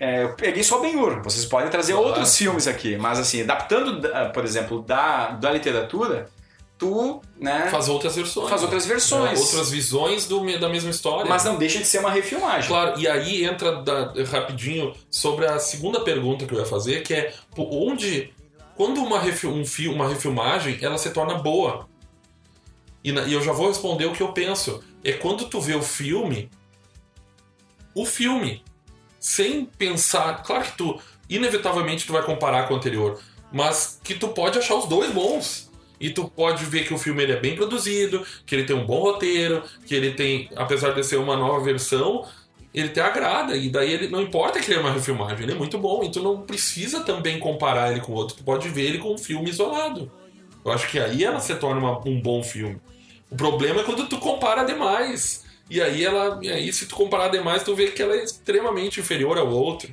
é, eu peguei só Ben-Hur. Vocês podem trazer Claro. outros filmes aqui, mas assim, adaptando, da- por exemplo, da, da literatura, tu, né? Faz outras versões. Faz outras versões. Outras visões do da mesma história. Mas não deixa de ser uma refilmagem. Claro, e aí entra da- rapidinho sobre a segunda pergunta que eu ia fazer, que é onde, quando uma, refi- um fi- uma refilmagem, ela se torna boa. E, e eu já vou responder o que eu penso. É quando tu vê o filme, o filme, sem pensar, claro que tu, inevitavelmente tu vai comparar com o anterior, mas que tu pode achar os dois bons. E tu pode ver que o filme ele é bem produzido, que ele tem um bom roteiro, que ele tem, apesar de ser uma nova versão, ele te agrada. E daí ele não importa que ele é uma refilmagem, ele é muito bom. E tu não precisa também comparar ele com outro, tu pode ver ele com um filme isolado. Eu acho que aí ela se torna uma- um bom filme. O problema é quando tu compara demais. E aí ela. E aí, se tu comparar demais, tu vê que ela é extremamente inferior ao outro.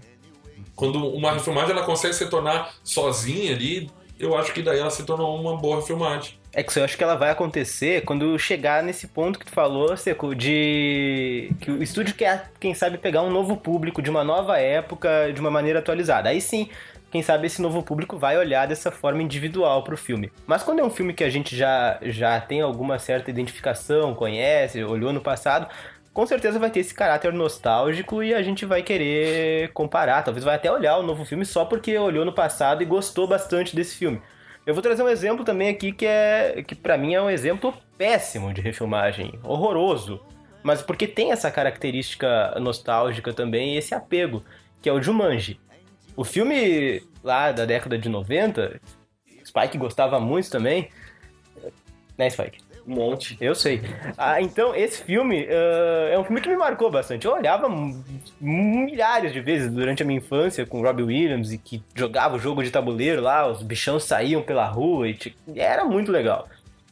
Quando uma refilmagem ela consegue se tornar sozinha ali, eu acho que daí ela se tornou uma boa refilmagem. É que eu acho que ela vai acontecer quando chegar nesse ponto que tu falou, Seco, de que o estúdio quer, quem sabe, pegar um novo público de uma nova época de uma maneira atualizada. Aí sim, quem sabe esse novo público vai olhar dessa forma individual pro filme. Mas quando é um filme que a gente já, já tem alguma certa identificação, conhece, olhou no passado, com certeza vai ter esse caráter nostálgico e a gente vai querer comparar. Talvez vai até olhar o novo filme só porque olhou no passado e gostou bastante desse filme. Eu vou trazer um exemplo também aqui que é que para mim é um exemplo péssimo de refilmagem, horroroso, mas porque tem essa característica nostálgica também e esse apego, que é o Jumanji. O filme lá da década de 90, Spike gostava muito também, né, Spike? Um monte. Eu sei. Ah, então, esse filme ah, é um filme que me marcou bastante. Eu olhava milhares de vezes durante a minha infância com o Robbie Williams e que jogava o jogo de tabuleiro lá, os bichão saíam pela rua e era muito legal.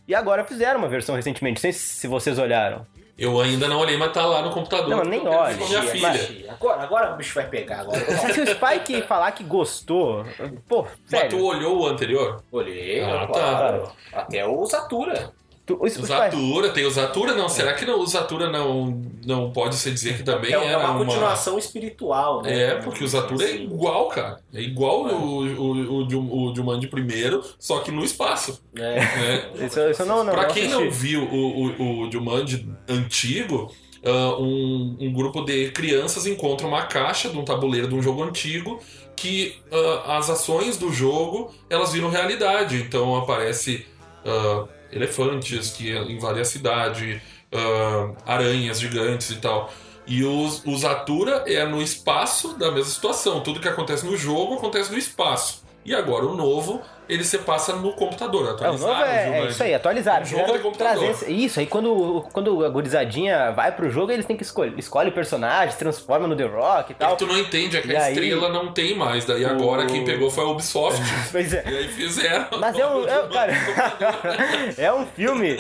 E agora fizeram uma versão recentemente, não sei se vocês olharam. Eu ainda não olhei, mas tá lá no computador. Não, nem olhe, minha mas- filha. Agora, agora o bicho vai pegar. Agora. Se o Spike falar que gostou, pô, Mas tu sério. olhou o anterior? Olhei, Ah, claro. Até o Zatura. Tu, o O Spike- Zatura, tem o Zatura, não. Será que não, o Zatura não, não pode se dizer que também É uma, era uma... continuação espiritual, né? É, porque o Zatura é igual, cara. É igual o, o, o, o Jumanji primeiro, só que no espaço. É. Né? Isso, isso não, não, pra não quem não viu o, o, o Jumanji antigo, ah, um, um grupo de crianças encontra uma caixa de um tabuleiro de um jogo antigo que ah, as ações do jogo elas viram realidade. Então aparece ah, elefantes que invadem a cidade, ah, aranhas gigantes e tal. E os, os Atura é no espaço da mesma situação. Tudo que acontece no jogo acontece no espaço. E agora o novo, ele se passa no computador, É, o atualizado. novo é, é isso aí, atualizar. Um jogo de computador. Trazer isso, aí quando, quando a gurizadinha vai pro jogo, eles têm que escolher. Escolhe o personagem, transforma no The Rock e É tal. que tu não entende, é que E a aí- estrela não tem mais. Daí agora O- quem pegou foi a Ubisoft. Pois é. e aí fizeram. Mas é um, é, cara, é um filme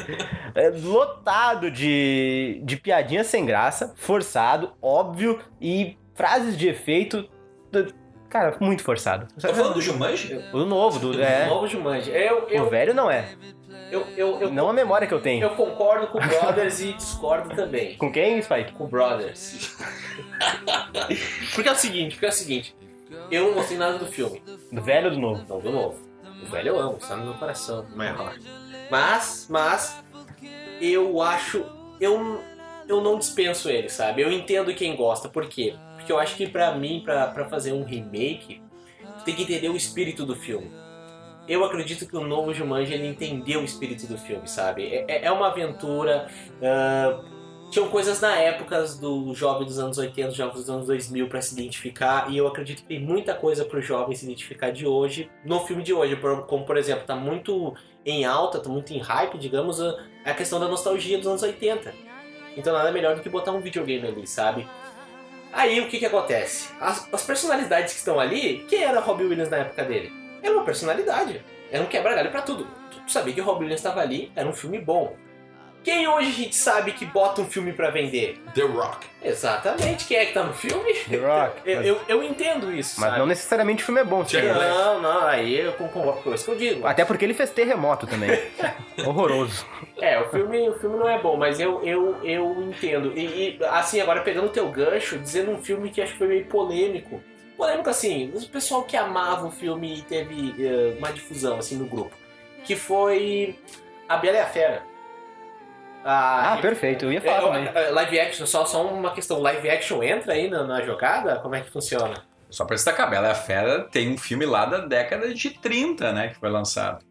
é, lotado de, de piadinha sem graça, forçado, óbvio e frases de efeito, cara, muito forçado. Tá falando do Jumanji? O novo, do, O é, novo Jumanji. Eu, o eu, velho não é. eu, eu, eu, Não a memória que eu tenho. eu concordo com o Brothers e discordo também. Com quem, Spike? Com o Brothers. porque é o seguinte, porque é o seguinte. Eu não gostei nada do filme. Do velho ou do novo? Não, do novo. O velho eu amo, está no meu coração, heart. Mas, mas, eu acho. Eu, eu não dispenso ele, sabe? Eu entendo quem gosta. Por quê? Porque eu acho que pra mim, pra fazer um remake, tem que entender o espírito do filme. Eu acredito que o novo Jumanji ele entendeu o espírito do filme, sabe? É, é- é uma aventura. ah, tinham coisas na época do jovem dos anos 80, jovem dos anos 2000 pra se identificar, e eu acredito que tem muita coisa pro jovem se identificar de hoje, no filme de hoje. Como, por exemplo, tá muito em alta, tá muito em hype, digamos, a questão da nostalgia dos anos 80. Então nada melhor do que botar um videogame ali, sabe? Aí o que que acontece? As, as personalidades que estão ali, quem era Robbie Williams na época dele? Era uma personalidade. Era um quebra-galho pra tudo. Tu sabia que o Robbie Williams estava ali, era um filme bom. Quem hoje a gente sabe que bota um filme pra vender? The Rock. Exatamente, quem é que tá no filme? The Rock. Eu, Mas, eu, eu entendo isso, mas sabe? não necessariamente o filme é bom, Jack. Black. Não, não, aí eu concordo com isso que eu digo. Até porque ele fez terremoto também. Horroroso. É, o filme, o filme não é bom, mas eu, eu, eu entendo. E, e, assim, agora pegando o teu gancho, dizendo um filme que acho que foi meio polêmico. Polêmico assim, o pessoal que amava o filme e teve eh, uma difusão assim no grupo. Que foi A Bela e a Fera. Ah, perfeito. Eu ia falar É, também. eh, live action, só, só uma questão. Live action entra aí na, na jogada? Como é que funciona? Só pra destacar, Bela e a Fera tem um filme lá da década de 30, né, que foi lançado.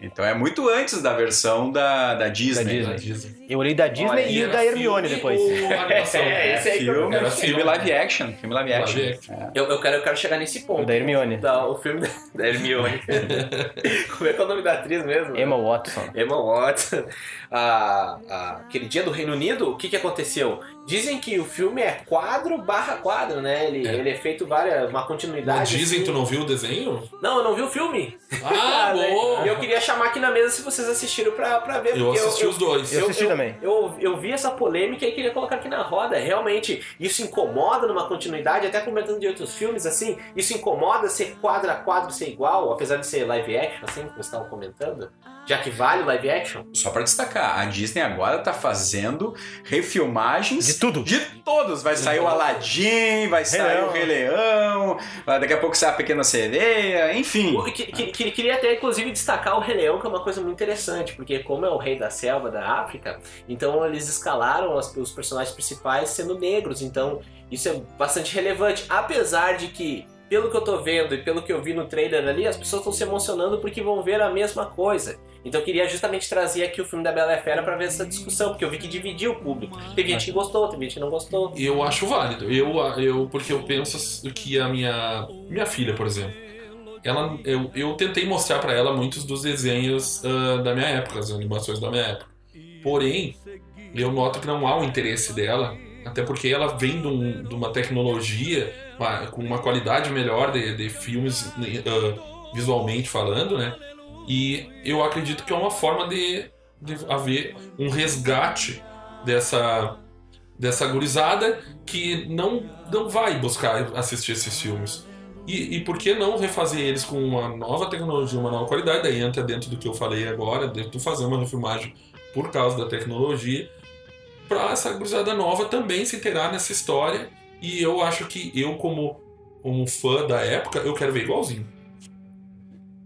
Então é muito antes da versão da, da Disney. Da né? Disney. Eu olhei da Disney Olha, e da Hermione filme depois. animação? É, esse aí Filme, Era filme filme. live action. Filme live action. Live action. É. Eu, eu, quero, eu quero chegar nesse ponto. O da Hermione. Da- o filme da, da Hermione. Como é que é o nome da atriz mesmo? Emma Watson. Emma Watson. A, a- aquele dia do Reino Unido, o que, que aconteceu? Dizem que o filme é quadro barra quadro, né? Ele é, ele é feito várias, uma continuidade. Disney, assim. tu não viu o desenho? Não, eu não vi o filme. Ah, bom! E eu queria chamar aqui na mesa se vocês assistiram pra, pra ver. Eu assisti os dois. Eu assisti também. Eu, eu vi essa polêmica e queria colocar aqui na roda. Realmente, isso incomoda numa continuidade, até comentando de outros filmes, assim, isso incomoda ser quadro a quadro ser igual, apesar de ser live action, assim, como vocês estavam comentando? Já que vale o live action? Só pra destacar, a Disney agora tá fazendo refilmagens De tudo. De todos. Vai sair o Aladdin, vai sair Leão. o Rei Leão, vai- daqui a pouco sai a Pequena Sereia, enfim. Que- que- que- Queria até, inclusive, destacar o Rei Leão, que é uma coisa muito interessante, porque como é o rei da selva da África, então eles escalaram as- os personagens principais sendo negros, então isso é bastante relevante, apesar de que, pelo que eu tô vendo e pelo que eu vi no trailer ali, as pessoas estão se emocionando porque vão ver a mesma coisa. Então eu queria justamente trazer aqui o filme da Bela e Fera pra ver essa discussão, porque eu vi que dividiu o público. Teve gente que gostou, teve gente que não gostou. Eu acho válido. Eu, eu porque eu penso que a minha minha filha, por exemplo, ela eu, eu tentei mostrar pra ela muitos dos desenhos ah, da minha época, as animações da minha época. Porém, eu noto que não há o interesse dela, até porque ela vem de, um- de uma tecnologia uma- com uma qualidade melhor de, de filmes ah, visualmente falando, né? E eu acredito que é uma forma de, de haver um resgate dessa dessa gurizada que não, não vai buscar assistir esses filmes. E, e por que não refazer eles com uma nova tecnologia, uma nova qualidade? Daí entra dentro do que eu falei agora, de tu fazer uma refilmagem por causa da tecnologia, para essa gurizada nova também se inteirar nessa história. E eu acho que eu, como, como fã da época, eu quero ver igualzinho.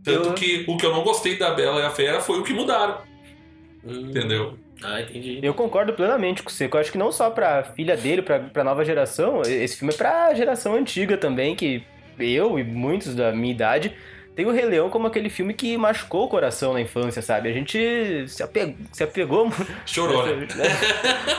Tanto Eu- que o que eu não gostei da Bela e a Fera foi o que mudaram, Hum. entendeu? Ah, entendi. Eu concordo plenamente com você. Eu acho que não só pra filha dele, pra, pra nova geração, esse filme é pra geração antiga também, que eu e muitos da minha idade tem o Rei Leão como aquele filme que machucou o coração na infância, sabe? A gente se, apegou, se apegou Chorou, né?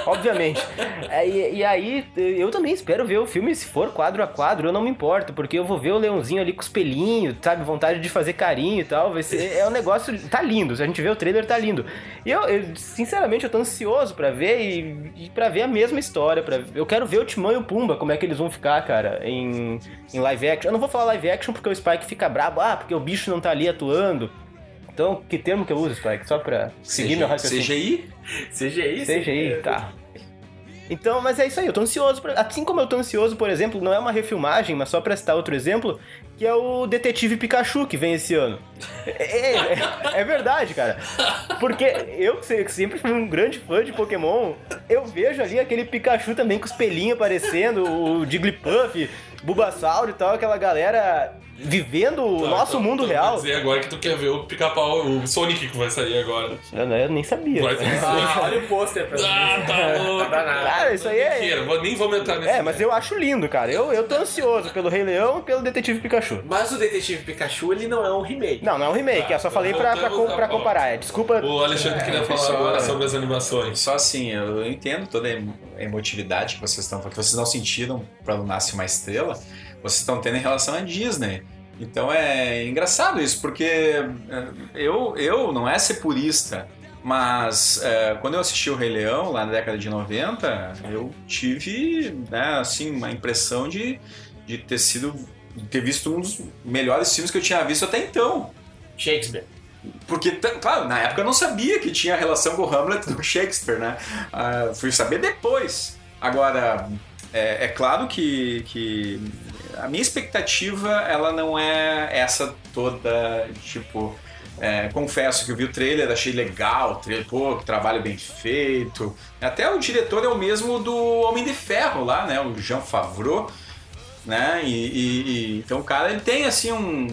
Obviamente. É, e, e aí, eu também espero ver o filme, se for quadro a quadro, eu não me importo, porque eu vou ver o leãozinho ali com os pelinhos, sabe? Vontade de fazer carinho e tal. Vai ser, é um negócio. Tá lindo. Se a gente vê o trailer, tá lindo. E eu, eu, sinceramente, eu tô ansioso pra ver e, e pra ver a mesma história. Pra, eu quero ver o Timão e o Pumba, como é que eles vão ficar, cara, em, em live action. Eu não vou falar live action porque o Spike fica brabo, ah, porque o bicho não tá ali atuando. Então, que termo que eu uso, Spike? Só pra seguir meu raciocínio. CGI? CGI? CGI, tá. Então, mas é isso aí, eu tô ansioso. Pra... Assim como eu tô ansioso, por exemplo, não é uma refilmagem, mas só pra citar outro exemplo, que é o Detetive Pikachu que vem esse ano. É, é, é verdade, cara. Porque eu, que sempre fui um grande fã de Pokémon, eu vejo ali aquele Pikachu também com os pelinhos aparecendo, o Jigglypuff, Bulbasaur e tal, aquela galera vivendo o Tá, nosso então- mundo então real. Quer dizer agora que tu quer ver o pica-pau, o Sonic que vai sair agora. Eu, não- eu nem sabia. Vai Ah, olha o pôster pra Ah, tá louco. Cara, isso aí é. Vou- nem vou entrar nesse. É, mas eu acho lindo, cara. Eu, eu tô ansioso pelo Rei Leão e pelo Detetive Pikachu. Mas o Detetive Pikachu, ele não é um remake. Não, não é um remake, eu só falei pra, pra, com- pra comparar. É, Desculpa. O Alexandre queria falar só- agora sobre as animações. Só assim, eu entendo toda emotividade que vocês estão que vocês não sentiram quando nasce uma estrela, vocês estão tendo em relação à Disney. Então é engraçado isso, porque é, eu, eu não é ser purista, mas é, quando eu assisti o Rei Leão lá na década de 90, eu tive né, assim, uma impressão de, de ter sido de ter visto um dos melhores filmes que eu tinha visto até então. Shakespeare. Porque, claro, na época eu não sabia que tinha relação com o Hamlet do Shakespeare, né? Ah, fui saber depois. Agora, é, é claro que, que a minha expectativa, ela não é essa toda, tipo... é, confesso que eu vi o trailer, achei legal, o trailer, pô, que trabalho bem feito. Até o diretor é o mesmo do Homem de Ferro lá, né? O Jean Favreau, né? E, e- e- então o cara ele tem assim um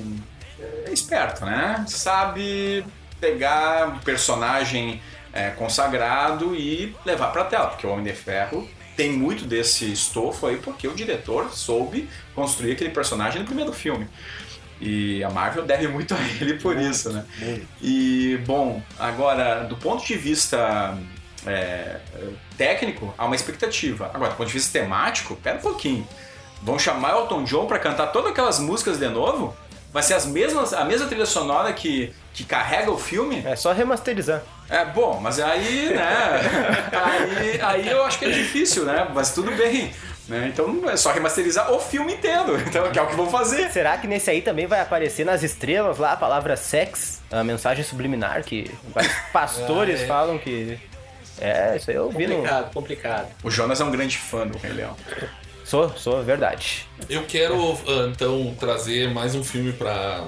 é esperto, né? Sabe pegar um personagem é, consagrado e levar pra tela, porque o Homem de Ferro tem muito desse estofo aí, porque o diretor soube construir aquele personagem no primeiro filme. E a Marvel deve muito a ele por isso, né? E, bom, agora, do ponto de vista é, técnico, há uma expectativa. Agora, do ponto de vista temático, pera um pouquinho. Vão chamar Elton John pra cantar todas aquelas músicas de novo? Vai ser as mesmas, a mesma trilha sonora que, que carrega o filme? É só remasterizar. É, bom, mas aí, né? aí, aí eu acho que é difícil, né? Mas tudo bem. Né? Então é só remasterizar o filme inteiro. Então, que é o que vão fazer. Será que nesse aí também vai aparecer nas estrelas lá a palavra sex, a mensagem subliminar que vários pastores Ah, é. falam que. É, isso aí eu vi no. Complicado, complicado. O Jonas é um grande fã do Rei Leão. Sou, sou, verdade. Eu quero, ah, então, trazer mais um filme pra,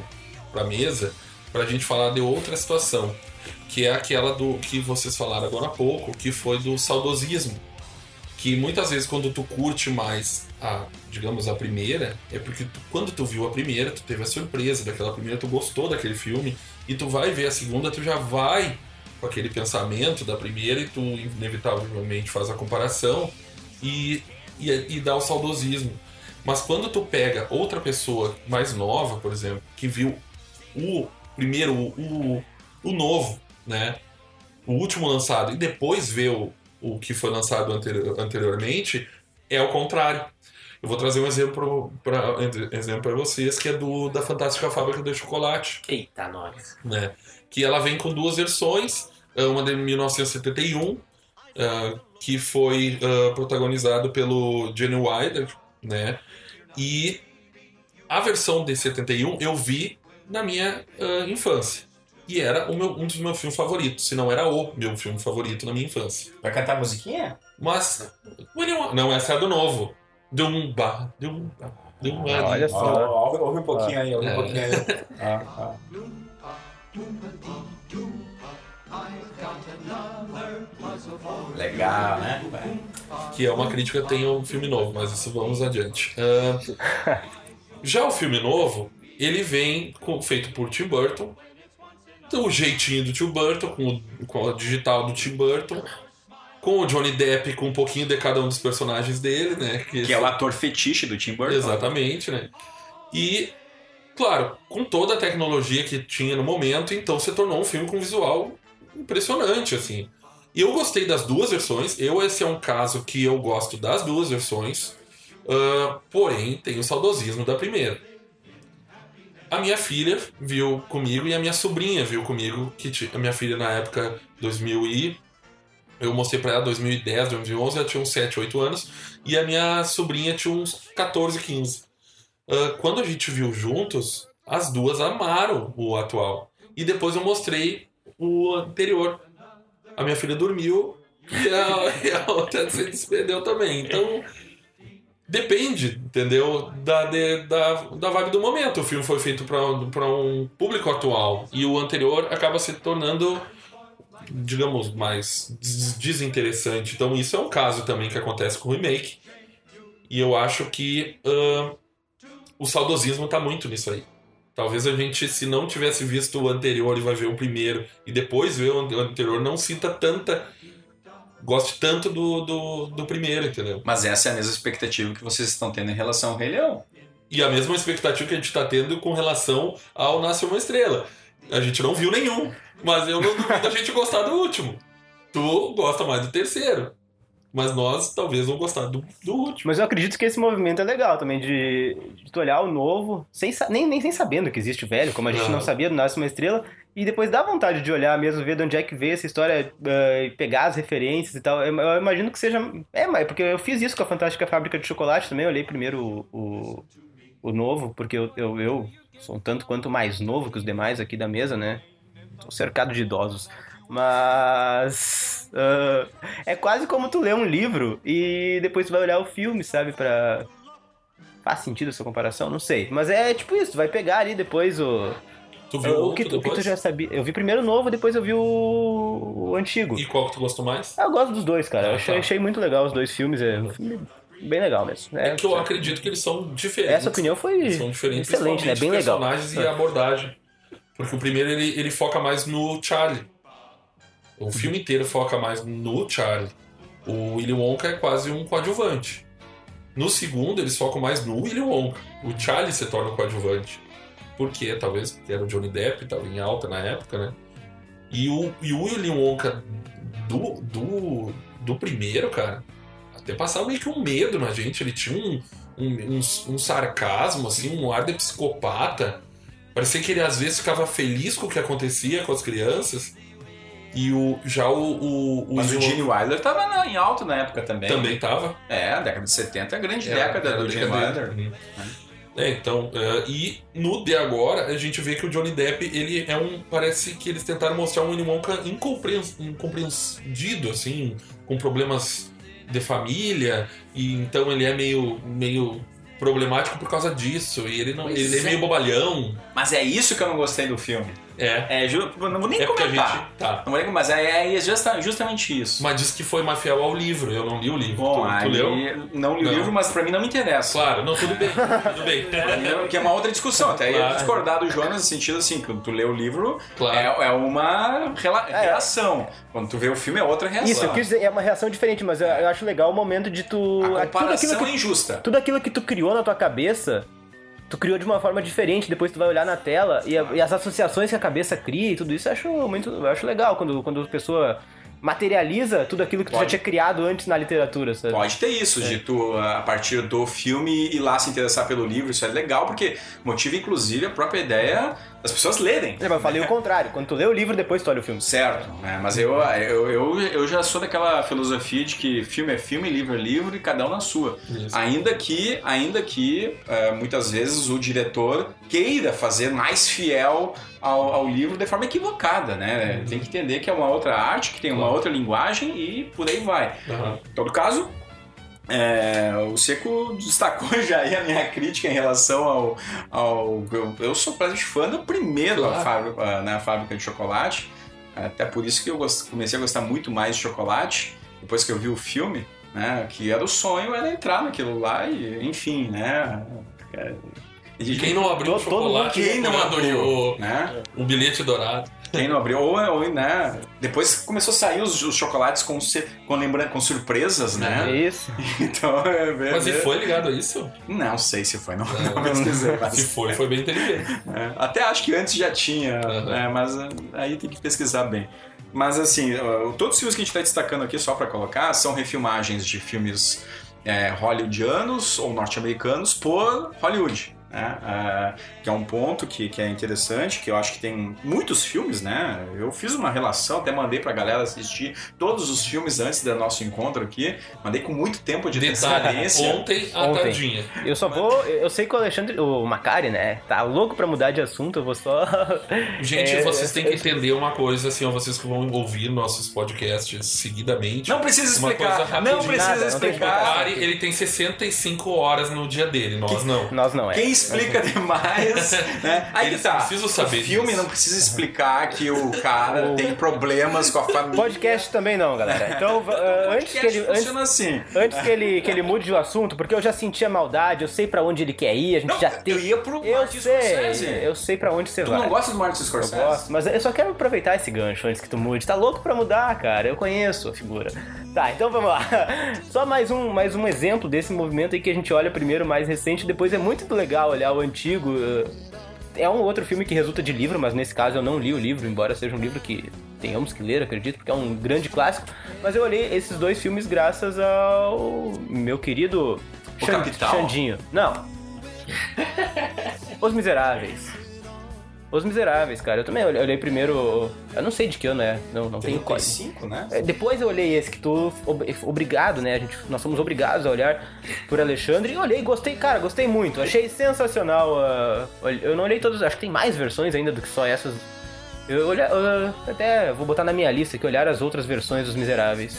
pra mesa pra gente falar de outra situação, que é aquela do que vocês falaram agora há pouco, que foi do saudosismo. Que muitas vezes quando tu curte mais a, digamos, a primeira, é porque tu- quando tu viu a primeira, tu teve a surpresa daquela primeira, tu gostou daquele filme, e tu vai ver a segunda, tu já vai com aquele pensamento da primeira e tu inevitavelmente faz a comparação e, e, e dá o saudosismo. Mas quando tu pega outra pessoa mais nova, por exemplo, que viu o primeiro, o, o novo, né? O último lançado, e depois vê o, o que foi lançado anteri- anteriormente, é o contrário. Eu vou trazer um exemplo para exemplo pra vocês, que é do da Fantástica Fábrica de Chocolate Eita, nós. né? Que ela vem com duas versões, uma de 1971, ah, que foi ah, protagonizado pelo Gene Wilder, né? E a versão de 71 eu vi na minha ah, infância. E era o meu- um dos meus filmes favoritos, se não era o meu filme favorito na minha infância. Vai cantar a musiquinha? Mas. William- Não, essa é do novo. Dumba, dumba, dumba. Olha Ó, só. ouve, ouve um pouquinho aí, ouve um É. pouquinho aí. Ah, ah. Legal, né? que é uma crítica tem um filme novo, mas isso vamos adiante. Ah, já o filme novo, ele vem com- feito por Tim Burton, o jeitinho do Tim Burton, com o, com o digital do Tim Burton, com o Johnny Depp com um pouquinho de cada um dos personagens dele, né? Que é o ator fetiche do Tim Burton. Exatamente, né? E, claro, com toda a tecnologia que tinha no momento, então se tornou um filme com visual impressionante, assim. E eu gostei das duas versões. Eu, esse é um caso que eu gosto das duas versões. Uh, porém, tem o saudosismo da primeira. A minha filha viu comigo e a minha sobrinha viu comigo, que a minha filha na época 2000 e eu mostrei para ela 2010, 2011, ela tinha uns 7, 8 anos, e a minha sobrinha tinha uns 14, 15. Uh, quando a gente viu juntos, as duas amaram o atual. E depois eu mostrei o anterior. A minha filha dormiu e a, e a outra se despedeu também. Então, depende, entendeu? Da, de, da, da vibe do momento. O filme foi feito para um público atual e o anterior acaba se tornando digamos, mais desinteressante. Então, isso é um caso também que acontece com o remake. E eu acho que uh, o saudosismo está muito nisso aí. Talvez a gente, se não tivesse visto o anterior e vai ver o primeiro e depois ver o anterior, não sinta tanta. Goste tanto do, do, do primeiro, entendeu? Mas essa é a mesma expectativa que vocês estão tendo em relação ao Rei Leão. E a mesma expectativa que a gente está tendo com relação ao Nasce uma Estrela. A gente não viu nenhum. Mas eu não duvido a gente gostar do último. Tu gosta mais do terceiro. Mas nós talvez não gostar do, do último. Mas eu acredito que esse movimento é legal também, de, de tu olhar o novo, sem, nem, nem sem sabendo que existe o velho, como a gente não sabia do Nasce uma Estrela, e depois dá vontade de olhar mesmo, ver de onde é que veio essa história, uh, pegar as referências e tal. Eu, eu, imagino que seja. É, mas porque eu fiz isso com a Fantástica Fábrica de Chocolate também, eu olhei primeiro o, o, o novo, porque eu, eu, eu sou um tanto quanto mais novo que os demais aqui da mesa, né? Tô cercado de idosos. Mas. Uh, é quase como tu ler um livro e depois tu vai olhar o filme, sabe? Pra. Faz sentido essa comparação? Não sei. Mas é tipo isso, tu vai pegar ali depois o. Tu viu o, que tu, o que tu já sabia. Eu vi primeiro o novo, depois eu vi o, o antigo. E qual que tu gostou mais? Eu gosto dos dois, cara. Ah, eu achei, tá. achei, muito legal os dois filmes. É um filme bem legal mesmo. É, é que eu acredito que eles são diferentes. Essa opinião foi eles são diferentes, excelente, né? Bem legal. personagens e abordagem. Porque o primeiro ele, ele foca mais no Charlie. O filme inteiro foca mais no Charlie. O Willy Wonka é quase um coadjuvante. No segundo, eles focam mais no Willy Wonka. O Charlie se torna o coadjuvante. Por quê? Talvez porque era o Johnny Depp, estava em alta na época, né? E o, e o Willy Wonka do, do, do primeiro, cara, até passava meio que um medo na gente. Ele tinha um, um, um, um sarcasmo, assim, um ar de psicopata Parecia que ele às vezes ficava feliz com o que acontecia com as crianças. E o, já o. o, o Mas o Gene Wilder tava em alto na época também. Também tava. É, a década de 70 é a grande é, década do Gene Wilder. Uhum. É, então, uh, e no de agora a gente vê que o Johnny Depp, ele é um. Parece que eles tentaram mostrar um Wonka incompreendido, assim, com problemas de família, e então ele é meio, meio problemático por causa disso. E ele não. ele é. é meio bobalhão. Mas é isso que eu não gostei do filme. É. é não vou nem é comentar. Gente, tá. Não vou nem, mas é, é justamente isso. Mas disse que foi mais fiel ao livro. Eu não li o livro. Bom, tu, tu leu? Não li não. o livro, mas pra mim não me interessa. Claro, não, tudo bem. tudo bem. que é uma outra discussão. Até claro. discordar do Jonas no sentido assim, que tu lê o livro claro. é, é uma é. reação. Quando tu vê o filme é outra reação. Isso, eu quis dizer, é uma reação diferente, mas eu, eu acho legal o momento de tu. A comparação tudo que, é injusta. Tudo aquilo que tu criou na tua cabeça tu criou de uma forma diferente, depois tu vai olhar na tela e, a, e, as associações que a cabeça cria e tudo isso eu acho muito eu acho legal quando, quando a pessoa materializa tudo aquilo que Pode. tu já tinha criado antes na literatura, sabe? Pode ter isso, é. de tu, a partir do filme, ir lá se interessar pelo livro, isso é legal, porque motiva, inclusive, a própria ideia das pessoas lerem. É, mas eu falei o contrário, quando tu lê o livro, depois tu olha o filme. Certo, né? mas eu, eu, eu, eu, já sou daquela filosofia de que filme é filme, livro é livro e cada um na sua. Isso. Ainda que, ainda que uh, muitas vezes o diretor queira fazer mais fiel ao, ao, livro de forma equivocada, né? Uhum. Tem que entender que é uma outra arte, que tem uma outra linguagem e por aí vai. Uhum. Em todo caso, é, o Seco destacou já aí a minha crítica em relação ao. ao eu, eu sou praticamente fã do primeiro claro. fábrica, né, fábrica de chocolate. Até por isso que eu gost, comecei a gostar muito mais de chocolate, depois que eu vi o filme, né? Que era o sonho, era entrar naquilo lá e, enfim, né? É, E quem não abriu o Todo- todo chocolate Quem não abriu, o, né? um bilhete dourado. Quem não abriu, ou, ou, né? Depois começou a sair os, os chocolates com, se- com, lembra, com surpresas, É né? isso. Então, é bem- Mas e foi ligado a isso? Não sei se foi, não, É. não pesquisei. mas- Se foi, foi bem inteligente. É, até acho que antes já tinha, Uhum. né, mas é, aí tem que pesquisar bem. Mas assim, todos os filmes que a gente está destacando aqui, só para colocar, são refilmagens de filmes é, hollywoodianos ou norte-americanos por Hollywood. Né? Que é um ponto que, que é interessante, que eu acho que tem muitos filmes, né? Eu fiz uma relação, até mandei pra galera assistir todos os filmes antes do nosso encontro aqui. Mandei com muito tempo de Detalhe, antecedência. ontem à Ontem. tardinha. Eu só vou. Eu sei que o Alexandre. O Macari, né? Tá louco pra mudar de assunto, eu vou só. Gente, É, vocês têm é, que entender uma coisa, assim, ó, vocês que vão ouvir nossos podcasts seguidamente. Não precisa Uma explicar. coisa Não precisa Nada, não tem explicar. Macari, ele tem 65 horas no dia dele, nós não. Nós não é. Quem explica demais, né? Aí que Eles tá. precisam saber o filme disso. não precisa explicar que o cara tem problemas com a família. Podcast também não, galera. Então, uh, antes que ele. Antes, funciona assim. antes que ele, que ele mude o assunto, porque eu já senti a maldade, eu sei pra onde ele quer ir, a gente Não, já tem. eu ia pro Eu Martin Scorsese. sei, eu sei pra onde você Tu vai. não gosta do Martin Eu Scorsese? gosto, mas eu só quero aproveitar esse gancho antes que tu mude. Tá louco pra mudar, cara? Eu conheço a figura. Tá, então vamos lá. Só mais um, mais um exemplo desse movimento aí que a gente olha primeiro mais recente, depois é muito legal olhar o antigo. É um outro filme que resulta de livro, mas nesse caso eu não li o livro, embora seja um livro que tenhamos que ler, acredito, porque é um grande clássico. Mas eu olhei esses dois filmes graças ao meu querido Capital? Xandinho. Não. Os Miseráveis. Os Miseráveis, cara. Eu também olhei, primeiro. Eu não sei de que ano é. Não, não tenho quase. 35, né? É, Depois eu olhei esse que tu. ob- Obrigado, né? A gente, nós somos obrigados a olhar por Alexandre. E olhei, gostei, cara, gostei muito. Achei sensacional. ah, olh- eu não olhei todos. Acho que tem mais versões ainda do que só essas. Eu olhei. eu até vou botar na minha lista aqui, olhar as outras versões dos Miseráveis.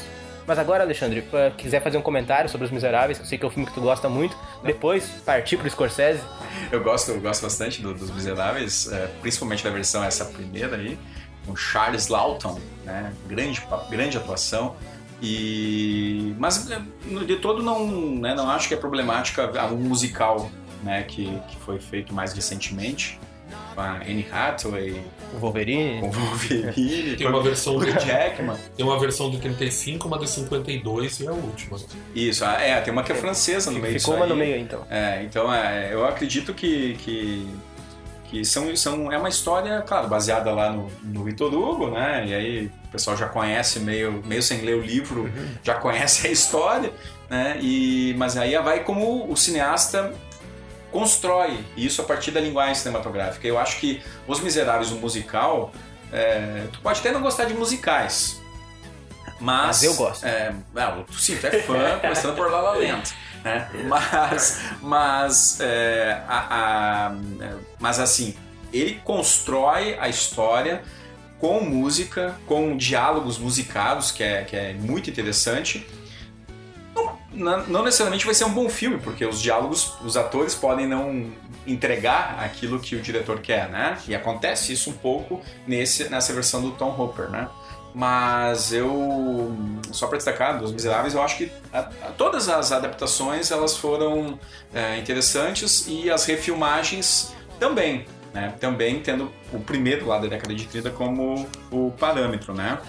Mas agora, Alexandre, pra- quiser fazer um comentário sobre os Miseráveis, eu sei que é um filme que tu gosta muito, depois partir pro Scorsese. Eu gosto, eu gosto bastante do- dos Miseráveis, é, principalmente da versão essa primeira aí, com Charles Lawton, né? Grande, grande atuação. E mas é, de todo não, né, não acho que é problemática o musical, né, que, que foi feito mais recentemente com a Anne Hathaway, O Wolverine. com o Wolverine, Tem uma versão do- Jackman. Tem uma versão de 35, uma de 52 e a última. Isso, ah, é, tem uma que é francesa no meio Ficou disso uma no aí. meio aí, então. É, então é, eu acredito que, que, que são, são, é uma história, claro, baseada lá no, no Vitor Hugo, né? E aí o pessoal já conhece, meio, meio sem ler o livro, já conhece a história, né? E, mas aí vai como o cineasta constrói isso a partir da linguagem cinematográfica. Eu acho que Os Miseráveis, o musical, é, tu pode até não gostar de musicais, mas, Mas eu gosto. É, não, sim, tu é fã, começando por La La Land. Né? Mas, mas, é, a- a- é, mas assim, ele constrói a história com música, com diálogos musicados, que é, que é muito interessante. Não, necessariamente vai ser um bom filme, porque os diálogos, os atores podem não entregar aquilo que o diretor quer, né? E acontece isso um pouco nesse, nessa versão do Tom Hopper, né? Mas eu, só para destacar, dos Miseráveis, eu acho que a- a- todas as adaptações elas foram é, interessantes e as refilmagens também, né? Também tendo o primeiro lá da década de 30 como o parâmetro, né?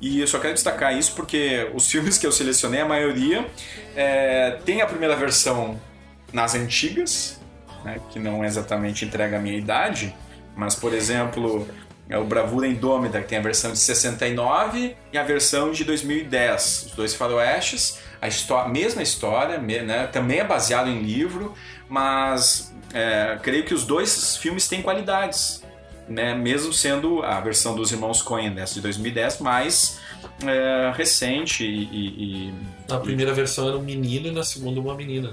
E eu só quero destacar isso porque os filmes que eu selecionei, a maioria é, tem a primeira versão nas antigas, né? Que não exatamente entrega a minha idade, mas por exemplo é o Bravura Indômita, que tem a versão de 69 e a versão de 2010. Os dois faroestes, a mesma história, né, também é baseado em livro, mas é, creio que os dois filmes têm qualidades, né, mesmo sendo a versão dos irmãos Coen, dessa de 2010, mais é, recente e, e- e- Na primeira versão era um menino e na segunda uma menina.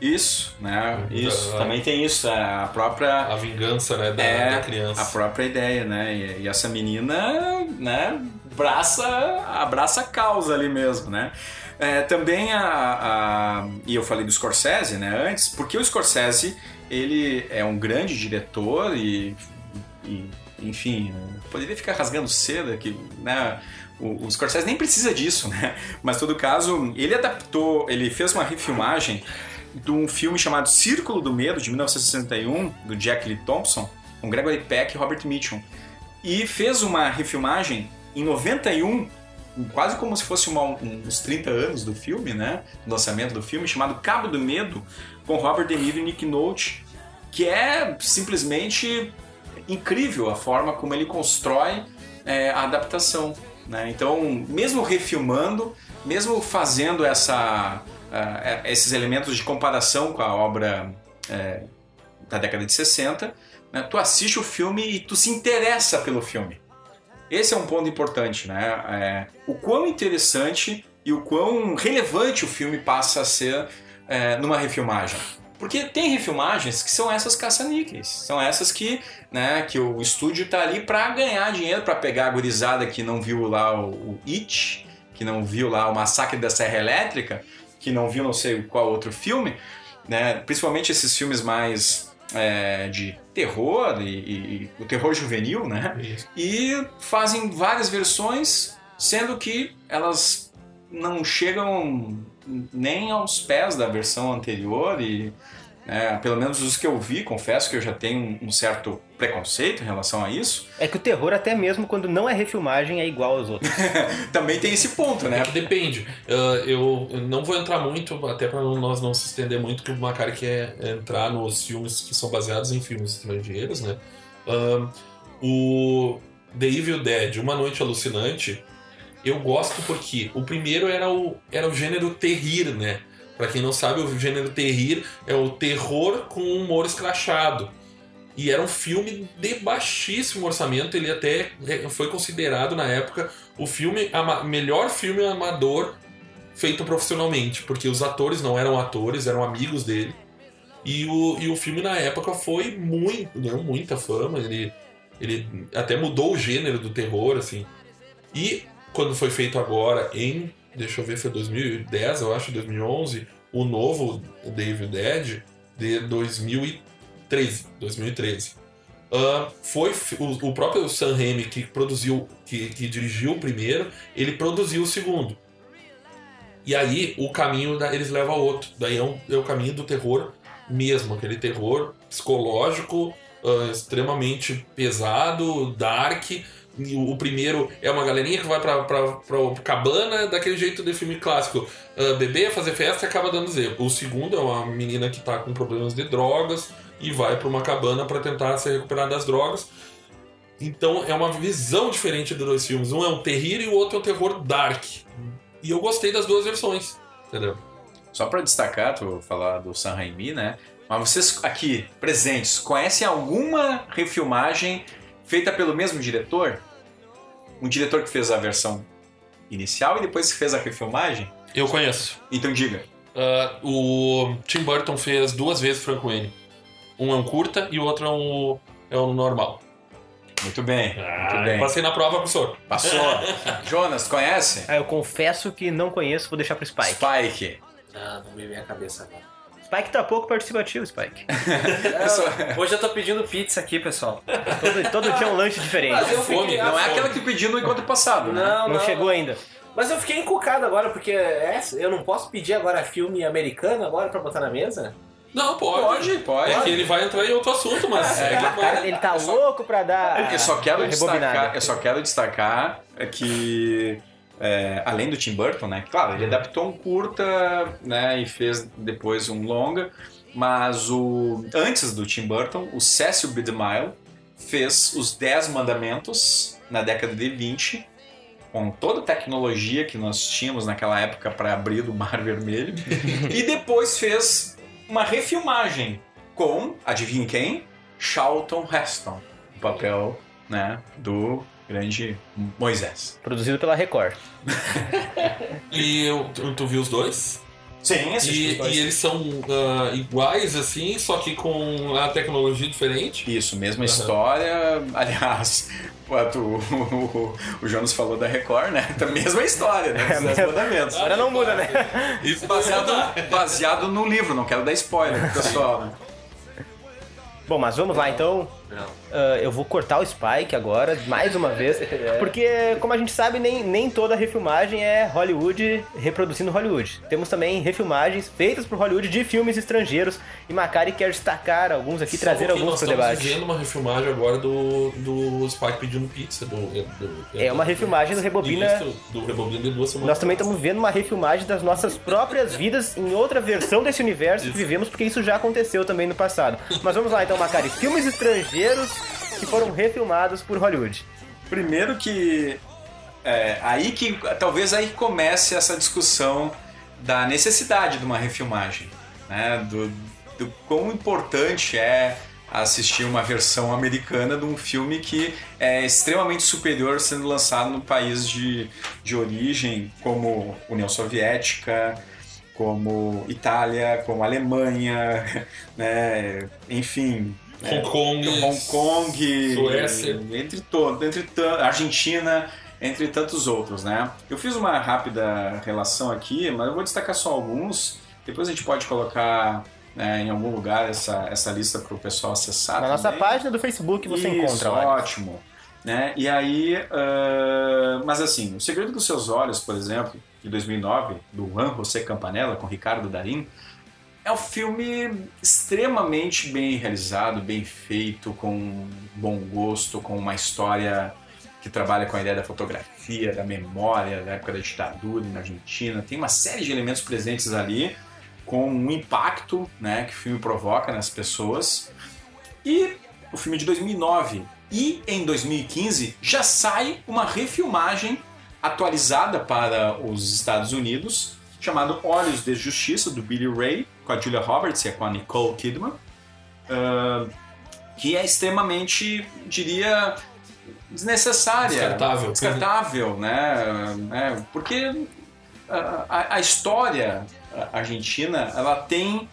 isso, né? Isso, Ah. também tem isso, a própria A vingança, né, da, é da criança. a própria ideia, né? E, e essa menina, né, abraça, abraça a causa ali mesmo, né? É, também a, a- E eu falei do Scorsese, né, antes, porque o Scorsese, ele é um grande diretor e... e, enfim, poderia ficar rasgando seda que, né... O, Scorsese nem precisa disso, né? Mas, todo caso, ele adaptou, ele fez uma refilmagem de um filme chamado Círculo do Medo, de 1961, do Jack Lee Thompson, com Gregory Peck e Robert Mitchum. E fez uma refilmagem em 91, quase como se fosse uma, um- uns 30 anos do filme, né? Do lançamento do filme, chamado Cabo do Medo, com Robert De Niro e Nick Nolte, que é simplesmente incrível a forma como ele constrói é, a adaptação. Né? Então, mesmo refilmando, mesmo fazendo essa, eh, esses elementos de comparação com a obra eh, da década de 60, né? tu assiste o filme e tu se interessa pelo filme. Esse é um ponto importante, né? É, o quão interessante e o quão relevante o filme passa a ser é, numa refilmagem. Porque tem refilmagens que são essas caça-níqueis, são essas que, né, que o estúdio tá ali para ganhar dinheiro, para pegar a gurizada que não viu lá o, o It, que não viu lá o Massacre da Serra Elétrica, que não viu não sei qual outro filme, né, principalmente esses filmes mais é, de terror e, e- e o terror juvenil, né? Isso. e fazem várias versões, sendo que elas não chegam nem aos pés da versão anterior e é, pelo menos os que eu vi, confesso que eu já tenho um certo preconceito em relação a isso. É que o terror, até mesmo quando não é refilmagem, é igual aos outros. Também tem esse ponto, É né? que depende. Ah, eu não vou entrar muito, até para nós não se estender muito, que o Macari quer entrar nos filmes que são baseados em filmes estrangeiros, né? Ah, o The Evil Dead, Uma Noite Alucinante, eu gosto porque o primeiro era o, era o gênero terrir, né? Pra quem não sabe, o gênero terrir é o terror com humor escrachado. E era um filme de baixíssimo orçamento, ele até foi considerado na época o filme melhor filme amador feito profissionalmente, porque os atores não eram atores, eram amigos dele. E o, e o filme na época foi muito, ganhou muita fama, ele, ele até mudou o gênero do terror, assim. E quando foi feito agora em, deixa eu ver, foi 2010, eu acho, 2011, o novo Evil Dead de 2013, 2013. Ah, foi o, o próprio Sam Raimi que produziu, que, que dirigiu o primeiro, ele produziu o segundo. E aí o caminho da, eles levam a outro. Daí é, um- é o caminho do terror mesmo, aquele terror psicológico, ah, extremamente pesado, dark. O, primeiro é uma galerinha que vai pra, pra, pra cabana daquele jeito de filme clássico. Ah, beber, fazer festa e acaba dando zero. O segundo é uma menina que tá com problemas de drogas e vai pra uma cabana pra tentar se recuperar das drogas. Então é uma visão diferente dos dois filmes. Um é um terror e o outro é um terror dark. E eu gostei das duas versões, entendeu? Só para destacar, tu falar do San Raimi, né? Mas vocês aqui, presentes, conhecem alguma refilmagem feita pelo mesmo diretor? Um diretor que fez a versão inicial e depois que fez a refilmagem? Eu conheço. Então diga. Ah, o Tim Burton fez duas vezes Franco N. Um é um curta e o outro é um, é um normal. Muito bem, muito Ah, bem. Passei na prova, professor. Passou. Jonas, conhece? Ah, eu confesso que não conheço, vou deixar pro Spike. Spike. Ah, não me vem a cabeça agora. Spike tá pouco participativo, Spike. É, hoje eu tô pedindo pizza aqui, pessoal. Todo, todo dia é um lanche diferente. Mas eu Fome, Não é ah, aquela que pediu no encontro passado, né? Não, Não chegou ainda. Mas eu fiquei encucado agora, porque é- eu não posso pedir agora filme americano agora pra botar na mesa? Não, pode. Pode, pode. É que ele vai entrar em outro assunto, mas. é que Cara, ele tá louco pra dar. Eu só quero destacar, eu só quero destacar que é, além do Tim Burton, né? Claro, ele adaptou um curta, né? E fez depois um longa, mas o antes do Tim Burton, o Cecil B. DeMille fez os Dez Mandamentos na década de 20 com toda a tecnologia que nós tínhamos naquela época para abrir do Mar Vermelho e depois fez uma refilmagem com, adivinha quem? Charlton Heston, o papel, né, do grande Moisés. Produzido pela Record. E eu- tu, tu viu os dois? Sim, E, e eles são ah, iguais, assim, só que com a tecnologia diferente. Isso, mesma Aham. história. Aliás, o, o, o Jonas falou da Record, né? A mesma história, né? Os Dez mesma. Mandamentos. Agora não muda, né? Isso Baseado, baseado no livro, não quero dar spoiler pessoal, né? Bom, mas vamos lá então. Ah, eu vou cortar o Spike agora, mais uma vez. Porque, como a gente sabe, nem, nem toda refilmagem é Hollywood reproduzindo Hollywood. Temos também refilmagens feitas por Hollywood de filmes estrangeiros. E Macari quer destacar alguns aqui, trazer Só que alguns pro estamos debate. vendo uma refilmagem agora do, do Spike pedindo pizza. Do, do- É uma refilmagem do Rebobina- Do Rebobina de duas semanas. Nós também estamos vendo uma refilmagem das nossas próprias vidas em outra versão desse universo que Isso. vivemos, porque isso já aconteceu também no passado. Mas vamos lá então, Macari. Filmes estrangeiros que foram refilmados por Hollywood. Primeiro que é, aí que talvez aí comece essa discussão da necessidade de uma refilmagem, né? Do, do quão importante é assistir uma versão americana de um filme que é extremamente superior sendo lançado no país de, de origem, como União Soviética, como Itália, como Alemanha, né? enfim, Hong Kong. Hong Kong, Suécia. entre todos, entre Argentina, entre tantos outros, né? Eu fiz uma rápida relação aqui, mas eu vou destacar só alguns. Depois a gente pode colocar né, em algum lugar essa, essa lista para o pessoal acessar. Na nossa também. página do Facebook você Isso, encontra lá. ótimo. Né? E aí, ah, mas assim, O Segredo dos Seus Olhos, por exemplo, de 2009, do Juan José Campanella com Ricardo Darín, é um filme extremamente bem realizado, bem feito, com bom gosto, com uma história que trabalha com a ideia da fotografia, da memória, da época da ditadura na Argentina. Tem uma série de elementos presentes ali, com um impacto né, que o filme provoca nas pessoas. E o filme é de 2009. E em 2015 já sai uma refilmagem atualizada para os Estados Unidos, chamado Olhos de Justiça, do Billy Ray, com a Julia Roberts e com a Nicole Kidman, ah, que é extremamente, diria, desnecessária. Descartável. Descartável, né? né? Porque a, a- a história argentina, ela tem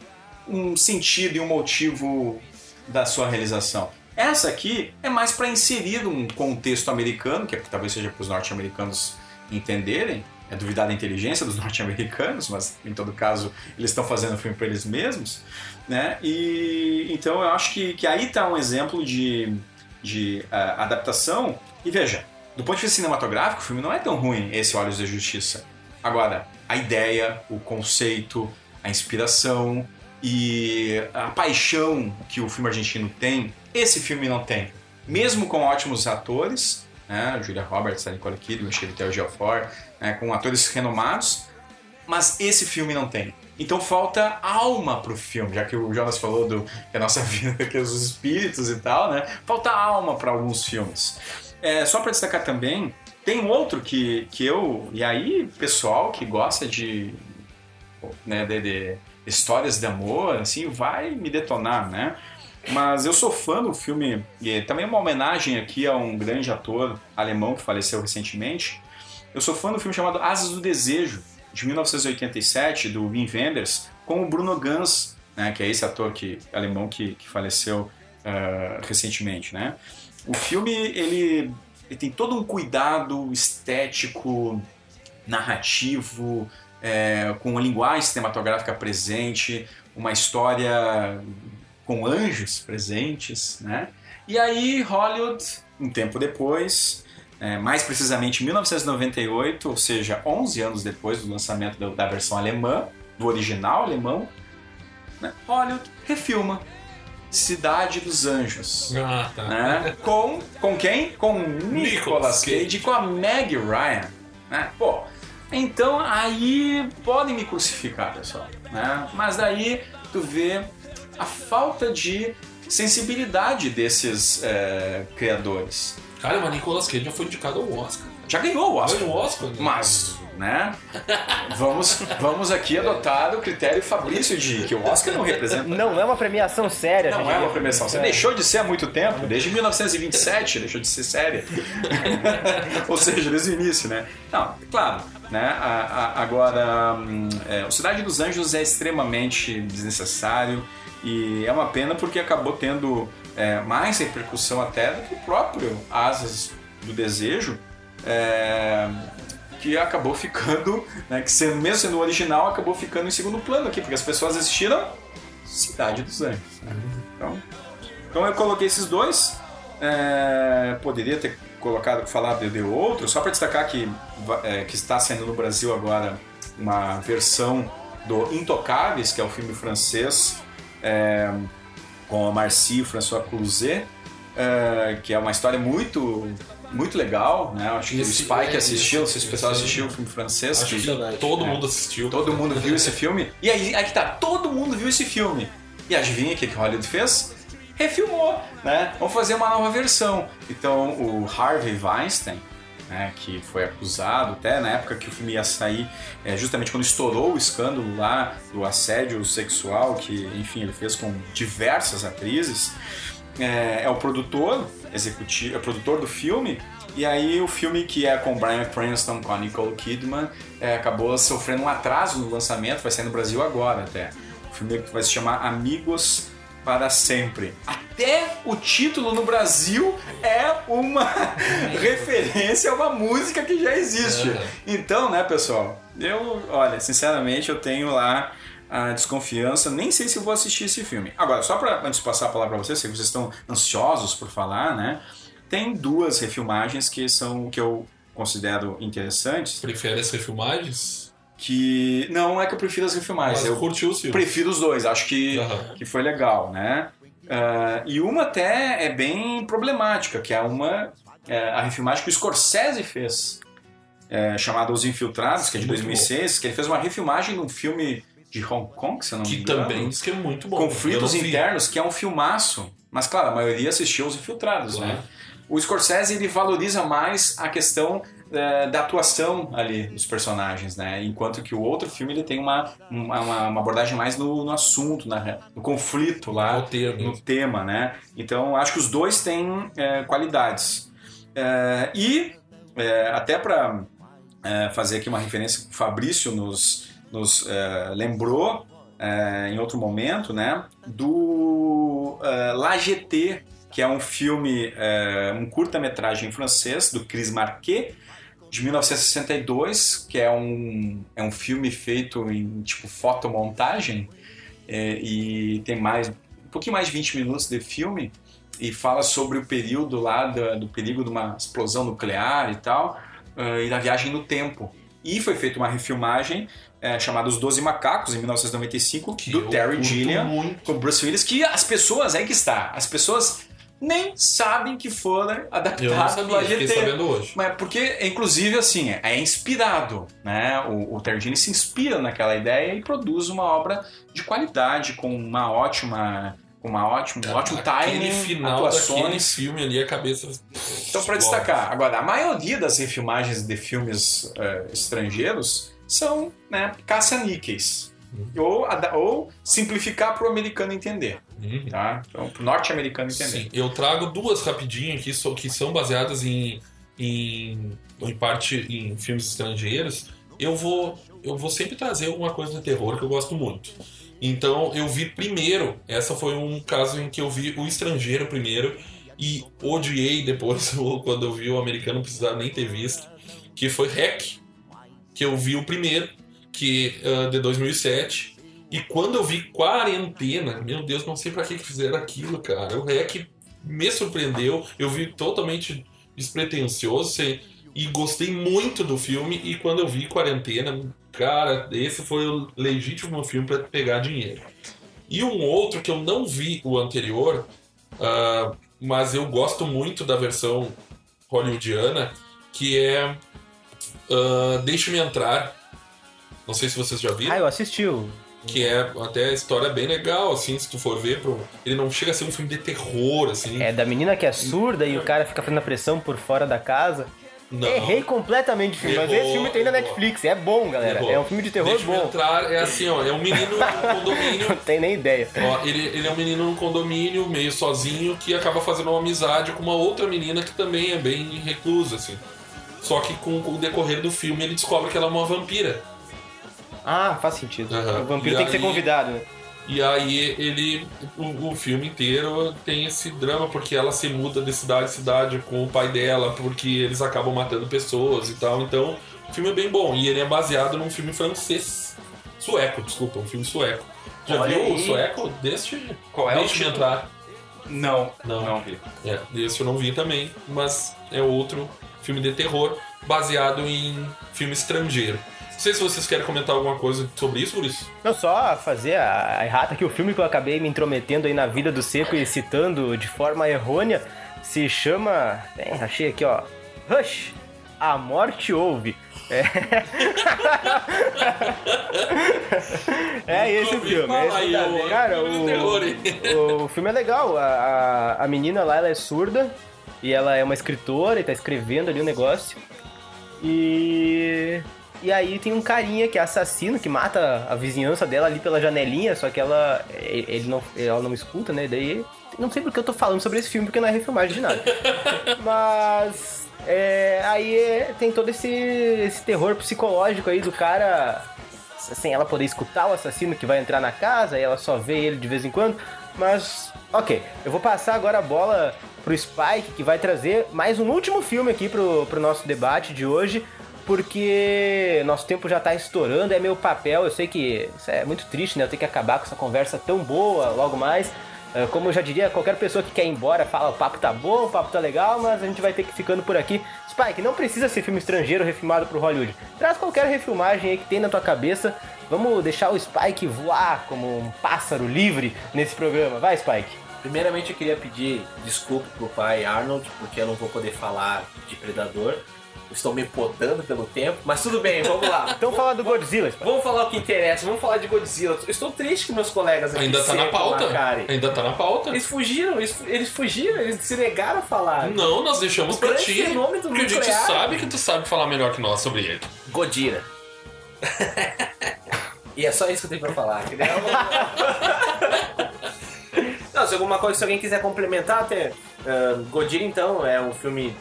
um sentido e um motivo da sua realização. Essa aqui é mais para inserir um contexto americano, que é, talvez seja para os norte-americanos entenderem, é duvidar da inteligência dos norte-americanos, mas em todo caso eles estão fazendo o filme para eles mesmos, né? E então eu acho que, que aí está um exemplo de, de ah, adaptação. E veja, do ponto de vista cinematográfico, o filme não é tão ruim, esse Olhos da Justiça. Agora, a ideia, o conceito, a inspiração e a paixão que o filme argentino tem, esse filme não tem. Mesmo com ótimos atores, né, Julia Roberts, a Nicole Kidman, Chiwetel Ejiofor, né, com atores renomados, mas esse filme não tem. Então falta alma pro filme, já que o Jonas falou do que a nossa vida, que é os espíritos e tal, né? Falta alma para alguns filmes. É, só para destacar também, tem outro que, que eu. E aí, pessoal que gosta de, né, de, de histórias de amor, assim, vai me detonar, né? Mas eu sou fã do filme, e é também uma homenagem aqui a um grande ator alemão que faleceu recentemente. Eu sou fã do filme chamado Asas do Desejo, de 1987, do Wim Wenders, com o Bruno Ganz, né, que é esse ator que, alemão que, que faleceu ah, recentemente, né? O filme, ele, ele tem todo um cuidado estético, narrativo, é, com uma linguagem cinematográfica presente, uma história com anjos presentes, né? E aí Hollywood, um tempo depois, é, mais precisamente em 1998, ou seja, 11 anos depois do lançamento da, da versão alemã, do original alemão, né? Hollywood refilma Cidade dos Anjos. Ah, tá. Né? Com, com quem? Com Nicolas Nicolas Cage e com a Meg Ryan. Né? Pô, então aí podem me crucificar, pessoal. Né? Mas daí tu vê a falta de sensibilidade desses é, criadores. Cara, mas Nicolas Cage já foi indicado ao Oscar. Já ganhou o Oscar. Foi no Oscar? né? Mas, né? Vamos, vamos aqui adotar o critério Fabrício de que o Oscar não representa. Não é uma premiação séria, Não gente. é uma premiação. Você É. deixou de ser há muito tempo, desde 1927 deixou de ser séria. Ou seja, desde o início, né? Não, claro. Né? A- a- agora, hum, é, o Cidade dos Anjos é extremamente desnecessário e é uma pena porque acabou tendo é, mais repercussão até do que o próprio Asas do Desejo. é, que acabou ficando, né, que sendo, mesmo sendo original, acabou ficando em segundo plano aqui, porque as pessoas assistiram Cidade dos Anjos. Então, Então eu coloquei esses dois. É, poderia ter colocado, falado de, de outro, só para destacar que, é, que está saindo no Brasil agora uma versão do Intocáveis, que é o filme francês é, com a Marcy e o François Cluzet, é, que é uma história muito muito legal, né? Acho que Esse- o Spike é, assistiu, esse- se o pessoal esse- assistiu o filme francês. Acho que- que todo é. mundo assistiu. Todo mundo viu esse filme. E aí, aí que tá, todo mundo viu esse filme. E adivinha o que que Hollywood fez? Refilmou, né? Vamos fazer uma nova versão. Então, o Harvey Weinstein, né, que foi acusado até na época que o filme ia sair, é, justamente quando estourou o escândalo lá do assédio sexual que, enfim, ele fez com diversas atrizes, é, é o produtor executivo, é o produtor do filme. E aí o filme que é com Bryan Cranston, com a Nicole Kidman, é, acabou sofrendo um atraso no lançamento, vai sair no Brasil agora até. O filme vai se chamar Amigos para Sempre. Até o título no Brasil é uma referência a uma música que já existe. Então, né, pessoal, eu, olha, sinceramente, eu tenho lá a desconfiança, nem sei se eu vou assistir esse filme. Agora, só para antes de passar a palavra para vocês, que vocês estão ansiosos por falar, né? Tem duas refilmagens que são que eu considero interessantes, Prefere as refilmagens? Que não é que eu prefiro as refilmagens, Mas eu curtiu os filmes. prefiro os dois, acho que, Aham. que foi legal, né? Ah, e uma até é bem problemática, que é uma é, a refilmagem que o Scorsese fez, é, chamada Os Infiltrados, que é de Muito 2006, que ele fez uma refilmagem de um filme de Hong Kong, se eu não me Que engano. também diz que é muito bom. Conflitos. Internos, que é um filmaço. Mas, claro, a maioria assistiu Os Infiltrados, Claro. né? O Scorsese, ele valoriza mais a questão eh, da atuação ali dos personagens, né? Enquanto que o outro filme, ele tem uma, uma, uma abordagem mais no, no assunto, na, no conflito lá, no tema, né? Então, acho que os dois têm eh, qualidades. Eh, e, eh, até para fazer aqui uma referência que o Fabrício nos, nos lembrou em outro momento, né? Do La GT, que é um filme, eh, um curta-metragem francês do Chris Marquet, de 1962, que é um, é um filme feito em tipo fotomontagem eh, e tem mais um pouquinho mais de 20 minutos de filme e fala sobre o período lá da- do perigo de uma explosão nuclear e tal eh, e da viagem no tempo. E foi feita uma refilmagem eh, chamada Os Doze Macacos, em 1995, Que do Terry Gilliam, muito. com Bruce Willis, que as pessoas, aí que está, as pessoas nem sabem que foram do sabia, fiquei AGT. sabendo hoje. Mas porque, inclusive, assim, é inspirado, né? O, o se inspira naquela ideia e produz uma obra de qualidade, com uma ótima, com uma ótima, um ótimo Aquele timing, final daquele atuações. filme ali, a cabeça. Então, para destacar, agora, a maioria das refilmagens de filmes eh, estrangeiros são né, caça-níqueis. Ou, ada- ou simplificar para o americano entender, Uhum. tá? Então, para o norte-americano entender. Sim, eu trago duas rapidinho aqui que são baseadas em, em, em parte em filmes estrangeiros. Eu vou, eu vou sempre trazer alguma coisa de terror que eu gosto muito. Então eu vi primeiro, essa foi um caso em que eu vi o estrangeiro primeiro e odiei depois quando eu vi o americano, não precisava nem ter visto, que foi Hack, que eu vi o primeiro, que ah, de 2007. E quando eu vi Quarentena, meu Deus, não sei pra que fizeram aquilo, cara. O REC me surpreendeu, eu vi totalmente despretensioso e gostei muito do filme. E quando eu vi Quarentena, cara, esse foi o legítimo filme pra pegar dinheiro. E um outro que eu não vi o anterior, ah, mas eu gosto muito da versão hollywoodiana, que é ah, Deixe-me Entrar. Não sei se vocês já viram Ah, eu assisti o. que é até a história bem legal, assim, se tu for ver, pro... ele não chega a ser um filme de terror, assim. É da menina que é surda e o cara fica fazendo a pressão por fora da casa. não. Errei completamente o filme, mas Errou, esse filme tem na. Netflix. É bom, galera. Errou. É um filme de terror Deixa-me bom. entrar, é assim, ó, é um menino num condomínio. Não tem nem ideia. Ó, ele, ele é um menino num condomínio, meio sozinho, que acaba fazendo uma amizade com uma outra menina que também é bem reclusa, assim. Só que com, com o decorrer do filme ele descobre que ela é uma vampira. Ah, faz sentido. Aham. O vampiro E tem que ser aí- convidado, né? E aí ele. O, o filme inteiro tem esse drama, porque ela se muda de cidade em cidade com o pai dela, porque eles acabam matando pessoas e tal. Então, o filme é bem bom. E ele é baseado num filme francês. Sueco, desculpa, um filme sueco. Já Olha viu o aí. sueco deste? Qual é o título? entrar. Não, Não. não vi. É, esse eu não vi também, mas é outro filme de terror baseado em filme estrangeiro. Não sei se vocês querem comentar alguma coisa sobre isso, Guris. Não, só fazer a, errata que o filme que eu acabei me intrometendo aí na vida do Seco e citando de forma errônea se chama. Bem, achei aqui, ó. Rush! A morte ouve. É, é esse o filme. É esse aí, cara, o, o filme é legal. A, a, a menina lá, ela é surda. E ela é uma escritora e tá escrevendo ali o negócio. E. E aí tem um carinha que é assassino, que mata a vizinhança dela ali pela janelinha, só que ela. Ele não, ela não escuta, né? Daí. Não sei porque eu tô falando sobre esse filme, porque não é refilmagem de nada. Mas. é, aí é- tem todo esse, esse terror psicológico aí do cara sem ela poder escutar o assassino que vai entrar na casa e ela só vê ele de vez em quando. Mas, ok, eu vou passar agora a bola pro Spike, que vai trazer mais um último filme aqui pro, pro nosso debate de hoje, porque nosso tempo já tá estourando, é meu papel. Eu sei que isso é muito triste, né? Eu tenho que acabar com essa conversa tão boa logo mais. É, Como eu já diria, qualquer pessoa que quer ir embora fala o papo tá bom, o papo tá legal, mas a gente vai ter que ficando por aqui. Spike, não precisa ser filme estrangeiro refilmado pro Hollywood. Traz qualquer refilmagem aí que tem na tua cabeça. Vamos deixar o Spike voar como um pássaro livre nesse programa. Vai, Spike. Primeiramente eu queria pedir desculpa pro pai Arnold, porque eu não vou poder falar de Predador. Estou me podando pelo tempo, mas tudo bem, vamos lá. Então fala do Godzilla, Spike. Vamos falar o que interessa, vamos falar de Godzilla. Eu Estou triste que meus colegas aqui Ainda tá na pauta. cara. Ainda tá na pauta. Eles fugiram, eles, eles fugiram, eles se negaram a falar. Não, nós deixamos O pra ti. Porque a gente nuclear. sabe que tu sabe falar melhor que nós sobre ele. Godira. e é só isso que eu tenho pra falar. que nem eu- Não, se alguma coisa, se alguém quiser complementar, até. Uh, Godira, então, é um filme.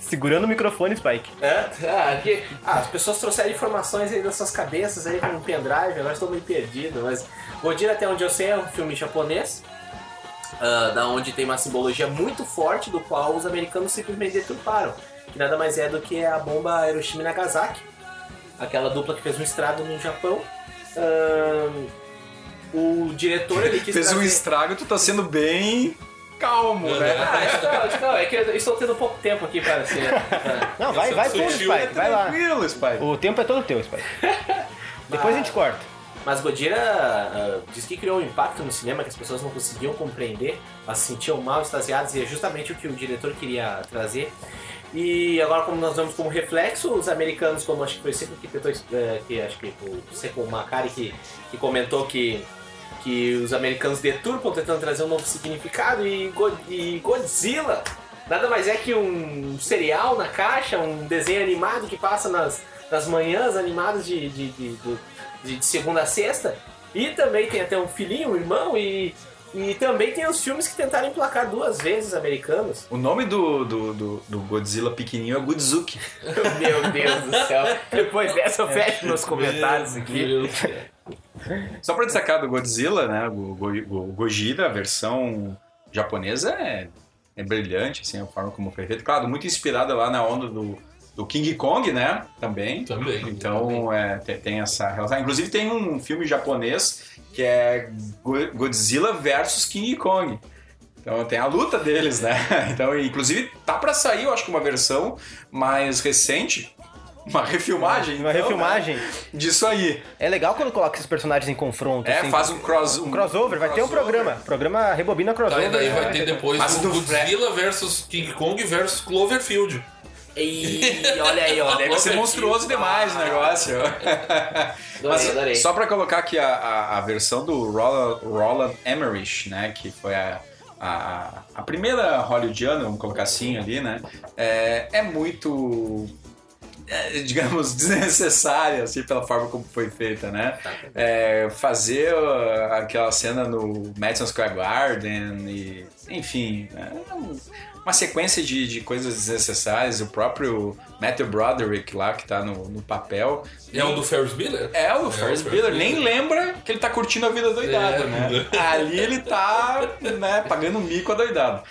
Segurando o microfone, Spike. É? Ah, que- ah, as pessoas trouxeram informações aí das suas cabeças aí com um pendrive, agora estou meio perdido, mas. Godira, até onde eu sei, é um filme japonês. ah, da onde tem uma simbologia muito forte do qual os americanos simplesmente deturparam. Que nada mais é do que a bomba Hiroshima e Nagasaki. Aquela dupla que fez um estrado no Japão. Ahn, o diretor ele quis Fez um trazer- estrago, tu tá sendo bem calmo, né? Ah, estou, estou, é que eu estou tendo pouco tempo aqui para ser. Não, vai, vai fundo, sutil, Spike. Vai lá. Tranquilo, Spike. O tempo é todo teu, Spike. Depois a gente corta. Mas Godira ah, diz que criou um impacto no cinema que as pessoas não conseguiam compreender, elas se sentiam mal, extasiadas, e é justamente o que o diretor queria trazer. E agora, como nós vemos como reflexo, os americanos, como acho que foi o Seco que tentou, eh, que acho que o Seco Macari que, que comentou que, que os americanos deturpam tentando trazer um novo significado, e, Go- e Godzilla nada mais é que um cereal na caixa, um desenho animado que passa nas, nas manhãs animadas de, de, de, de- segunda a sexta. E também tem até um filhinho, um irmão, e, e também tem os filmes que tentaram emplacar duas vezes americanos. O nome do, do, do, do Godzilla pequenininho é Godzooky. Meu Deus do céu. Depois dessa eu fecho meus comentários aqui. Só pra destacar do Godzilla, né? O, Go, Gojira, a versão japonesa, é, é brilhante, assim, a forma como foi feito. Claro, muito inspirada lá na onda do, do King Kong, né? Também. Também. Então, é, tem, tem essa relação. Inclusive, tem um filme japonês que é Go- Godzilla versus King Kong. Então, tem a luta deles, né? Então, inclusive, tá pra sair, eu acho que uma versão mais recente. Uma refilmagem. Uma então, refilmagem. né, Disso aí. É legal quando coloca esses personagens em confronto. É, assim. faz um cross... Um crossover, vai ter um programa. Programa Rebobina Tá, Crossover. e daí né? vai ter depois Mas o do Godzilla versus King Kong versus Cloverfield. E olha aí, ó. Deve ser monstruoso demais o negócio. Adorei, adorei. Só pra colocar aqui a, a, a versão do Roland, Roland Emmerich, né? Que foi a, a, a primeira hollywoodiana, vamos colocar assim ali, né? É, é muito... é, digamos, desnecessária, assim, pela forma como foi feita, né? É, fazer uh, aquela cena no Madison Square Garden e... Enfim, é um- uma sequência de, de coisas desnecessárias. O próprio Matthew Broderick lá, que tá no, no papel... É o do Ferris Bueller? É, o o Ferris Ferris Bueller nem lembra que ele tá curtindo a vida doidada, É. né? Ali ele tá, né, pagando mico a doidado.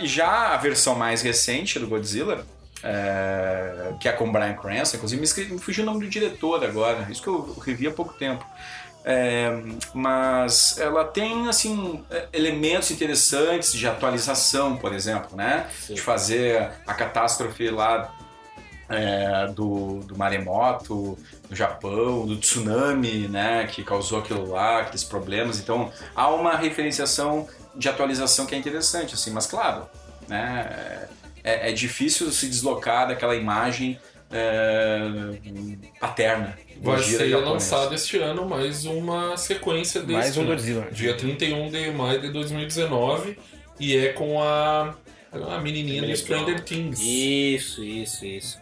E já a versão mais recente do Godzilla, eh, que é com Brian Cranston, inclusive me, esque- me fugiu o nome do diretor agora, isso que eu revi há pouco tempo. É, mas ela tem assim é, elementos interessantes de atualização, por exemplo, né? Sim. De fazer a catástrofe lá é, do, do maremoto no Japão, do tsunami, né? Que causou aquilo lá, aqueles problemas. Então há uma referenciação de atualização que é interessante, assim. Mas claro, né? É, é difícil se deslocar daquela imagem é, paterna. Vai ser japonês. lançado este ano mais uma sequência desse. Mais um? Godzilla. Dia 31 de maio de 2019. E é com a, a menininha do Stranger Things. Isso, isso, isso.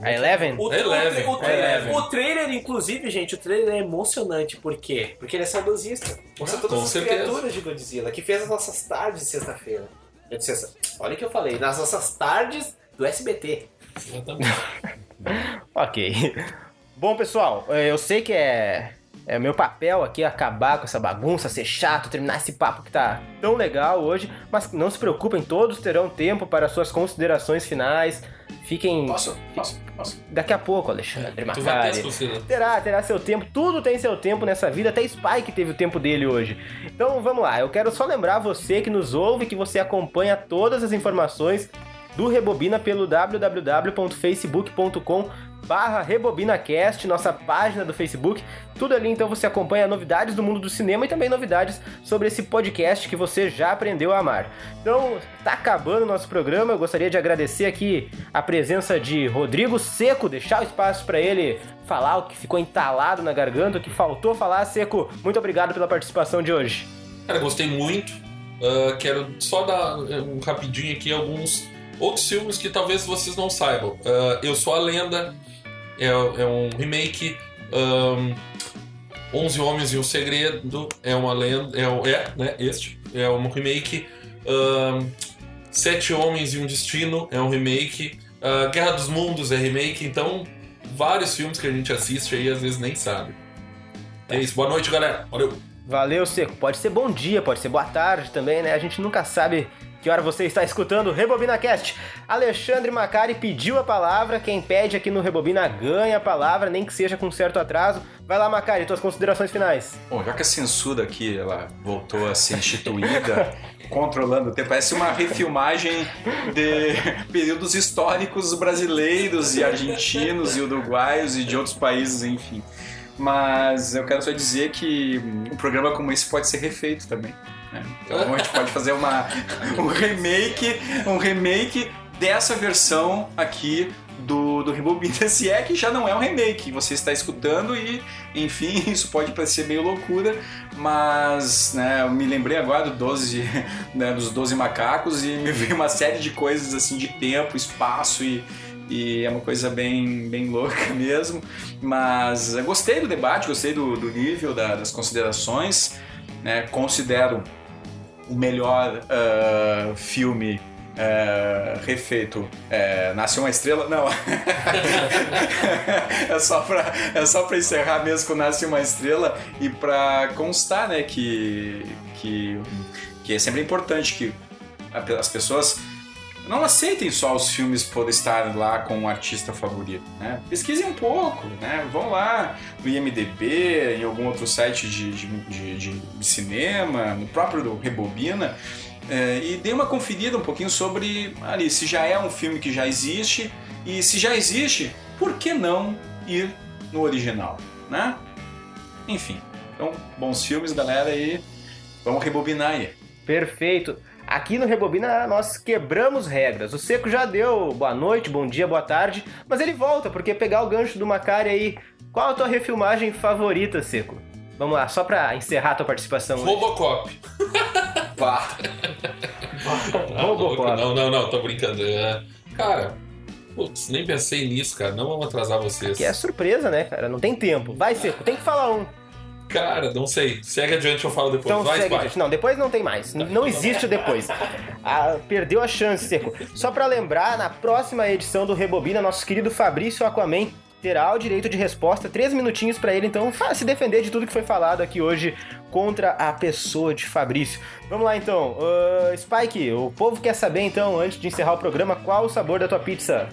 A Eleven? O, Eleven, o, o, trailer, Eleven. o trailer, inclusive, gente, o trailer é emocionante. Por quê? Porque ele é saudosista. Mostra Ah, todas as certeza. criaturas de Godzilla, que fez as nossas tardes de sexta-feira. É de sexta- Olha o que eu falei, nas nossas tardes do SBT. Exatamente. Ok. Bom, pessoal, eh, eu sei que é, é meu papel aqui acabar com essa bagunça, ser chato, terminar esse papo que tá tão legal hoje, mas não se preocupem, todos terão tempo para suas considerações finais. Fiquem Posso? Posso? Posso? daqui a pouco, Alexandre Macari. considerações. Terá, terá seu tempo, tudo tem seu tempo nessa vida, até Spike teve o tempo dele hoje. Então vamos lá, eu quero só lembrar você que nos ouve que você acompanha todas as informações do Rebobina pelo www.facebook.com barra RebobinaCast, nossa página do Facebook. Tudo ali, então você acompanha novidades do mundo do cinema e também novidades sobre esse podcast que você já aprendeu a amar. Então, tá acabando o nosso programa. Eu gostaria de agradecer aqui a presença de Rodrigo Seco, deixar o espaço para ele falar o que ficou entalado na garganta, o que faltou falar. Seco, muito obrigado pela participação de hoje. Cara, gostei muito. Ah, quero só dar um rapidinho aqui alguns outros filmes que talvez vocês não saibam. Ah, Eu Sou a Lenda é, é um remake. Um, Onze Homens e um Segredo é uma lenda. É, é né? Este é um remake. Um, Sete Homens e um Destino é um remake. Ah, Guerra dos Mundos é remake. Então, vários filmes que a gente assiste aí às vezes nem sabe. É isso. Boa noite, galera. Valeu. Valeu, Seco. Pode ser bom dia, pode ser boa tarde também, né? A gente nunca sabe que hora você está escutando o Rebobina Cast. Alexandre Macari pediu a palavra. Quem pede aqui no Rebobina ganha a palavra, nem que seja com certo atraso. Vai lá, Macari, tuas considerações finais. Bom, já que a censura aqui ela voltou a ser instituída, controlando o tempo, parece uma refilmagem de períodos históricos brasileiros e argentinos e uruguaios e de outros países, enfim. Mas eu quero só dizer que um programa como esse pode ser refeito também. Né? Então a gente pode fazer uma, um remake, um remake dessa versão aqui do, do Rebobina, se é que já não é um remake, você está escutando e, enfim, isso pode parecer meio loucura, mas né, eu me lembrei agora do 12, né, dos 12 macacos e me veio uma série de coisas assim de tempo, espaço e, e é uma coisa bem, bem louca mesmo, mas gostei do debate, gostei do, do nível da- das considerações, né, considero o melhor ah, filme ah, refeito é, Nasceu uma Estrela? Não. é, só pra, é só pra encerrar mesmo com Nasce uma Estrela e pra constar, né, que, que, que é sempre importante que as pessoas não aceitem só os filmes por estar lá com um artista favorito, né? Pesquisem um pouco, né? Vão lá no IMDB, em algum outro site de, de, de- de- cinema, no próprio Rebobina, é, e dê uma conferida um pouquinho sobre ali se já é um filme que já existe e se já existe, por que não ir no original, né? Enfim, então bons filmes, galera, e vamos rebobinar aí. Perfeito. Aqui no Rebobina nós quebramos regras. O Seco já deu boa noite, bom dia, boa tarde, mas ele volta, porque pegar o gancho do Macari aí. Qual a tua refilmagem favorita, Seco? Vamos lá, só pra encerrar a tua participação. Robocop. Pá. Robocop. Não, não, não, tô brincando. É, Cara, putz, nem pensei nisso, cara. Não vamos atrasar vocês. Que é surpresa, né, cara? Não tem tempo. Vai, Seco, tem que falar um. Cara, não sei. Segue adiante, eu falo depois. Então Vai, segue. Não, depois não tem mais. N- Não existe o depois. Ah, perdeu a chance, Seco. Só pra lembrar, na próxima edição do Rebobina, nosso querido Fabrício Aquaman terá o direito de resposta, três minutinhos pra ele, então se defender de tudo que foi falado aqui hoje contra a pessoa de Fabrício. Vamos lá então, Ah, Spike, o povo quer saber então, antes de encerrar o programa, qual o sabor da tua pizza?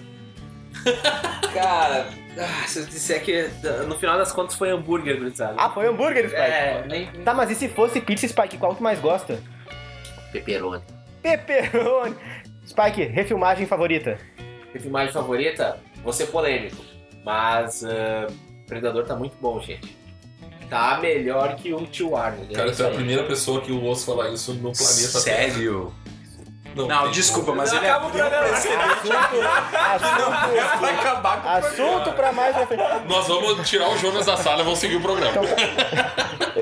Cara, ah, se eu disser que no final das contas foi hambúrguer, gurizada. Ah, foi hambúrguer, Spike. é, nem Tá, mas e se fosse pizza, Spike, qual que mais gosta? pepperoni. Pepperoni. Spike, refilmagem favorita? Minha filmagem favorita, vou ser polêmico, mas ah, Predador tá muito bom, gente. Tá melhor que o Tio Arnold. né? Cara, Isso tu é a primeira pessoa que eu ouço falar isso no planeta Sério? Não, tem desculpa, mas Não, ele acaba o programa. Assunto, Vai acabar com o assunto pra mais frente. Nós vamos tirar o Jonas da sala e vamos seguir o programa.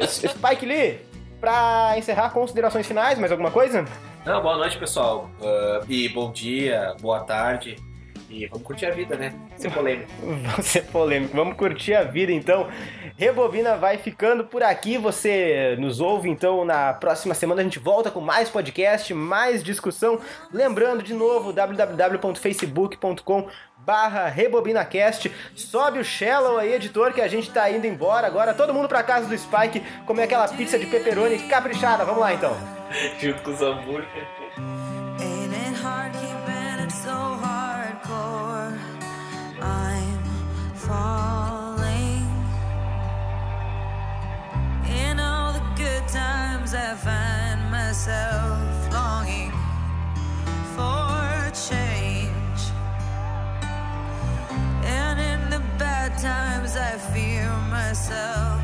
Spike Lee, pra encerrar, considerações finais, mais alguma coisa? Não, boa noite, pessoal. Ah, e bom dia, boa tarde. E vamos curtir a vida, né? Ser polêmico. Vamos ser polêmico, vamos curtir a vida então. Rebobina vai ficando por aqui. Você nos ouve então na próxima semana. A gente volta com mais podcast, mais discussão. Lembrando de novo, www.facebook.com barra RebobinaCast. Sobe o Shallow aí, editor, que a gente tá indo embora agora. Todo mundo pra casa do Spike comer aquela pizza de pepperoni caprichada. Vamos lá então. Junto com os hambúrguer. Falling. In all the good times, I find myself longing for change. And in the bad times, I fear myself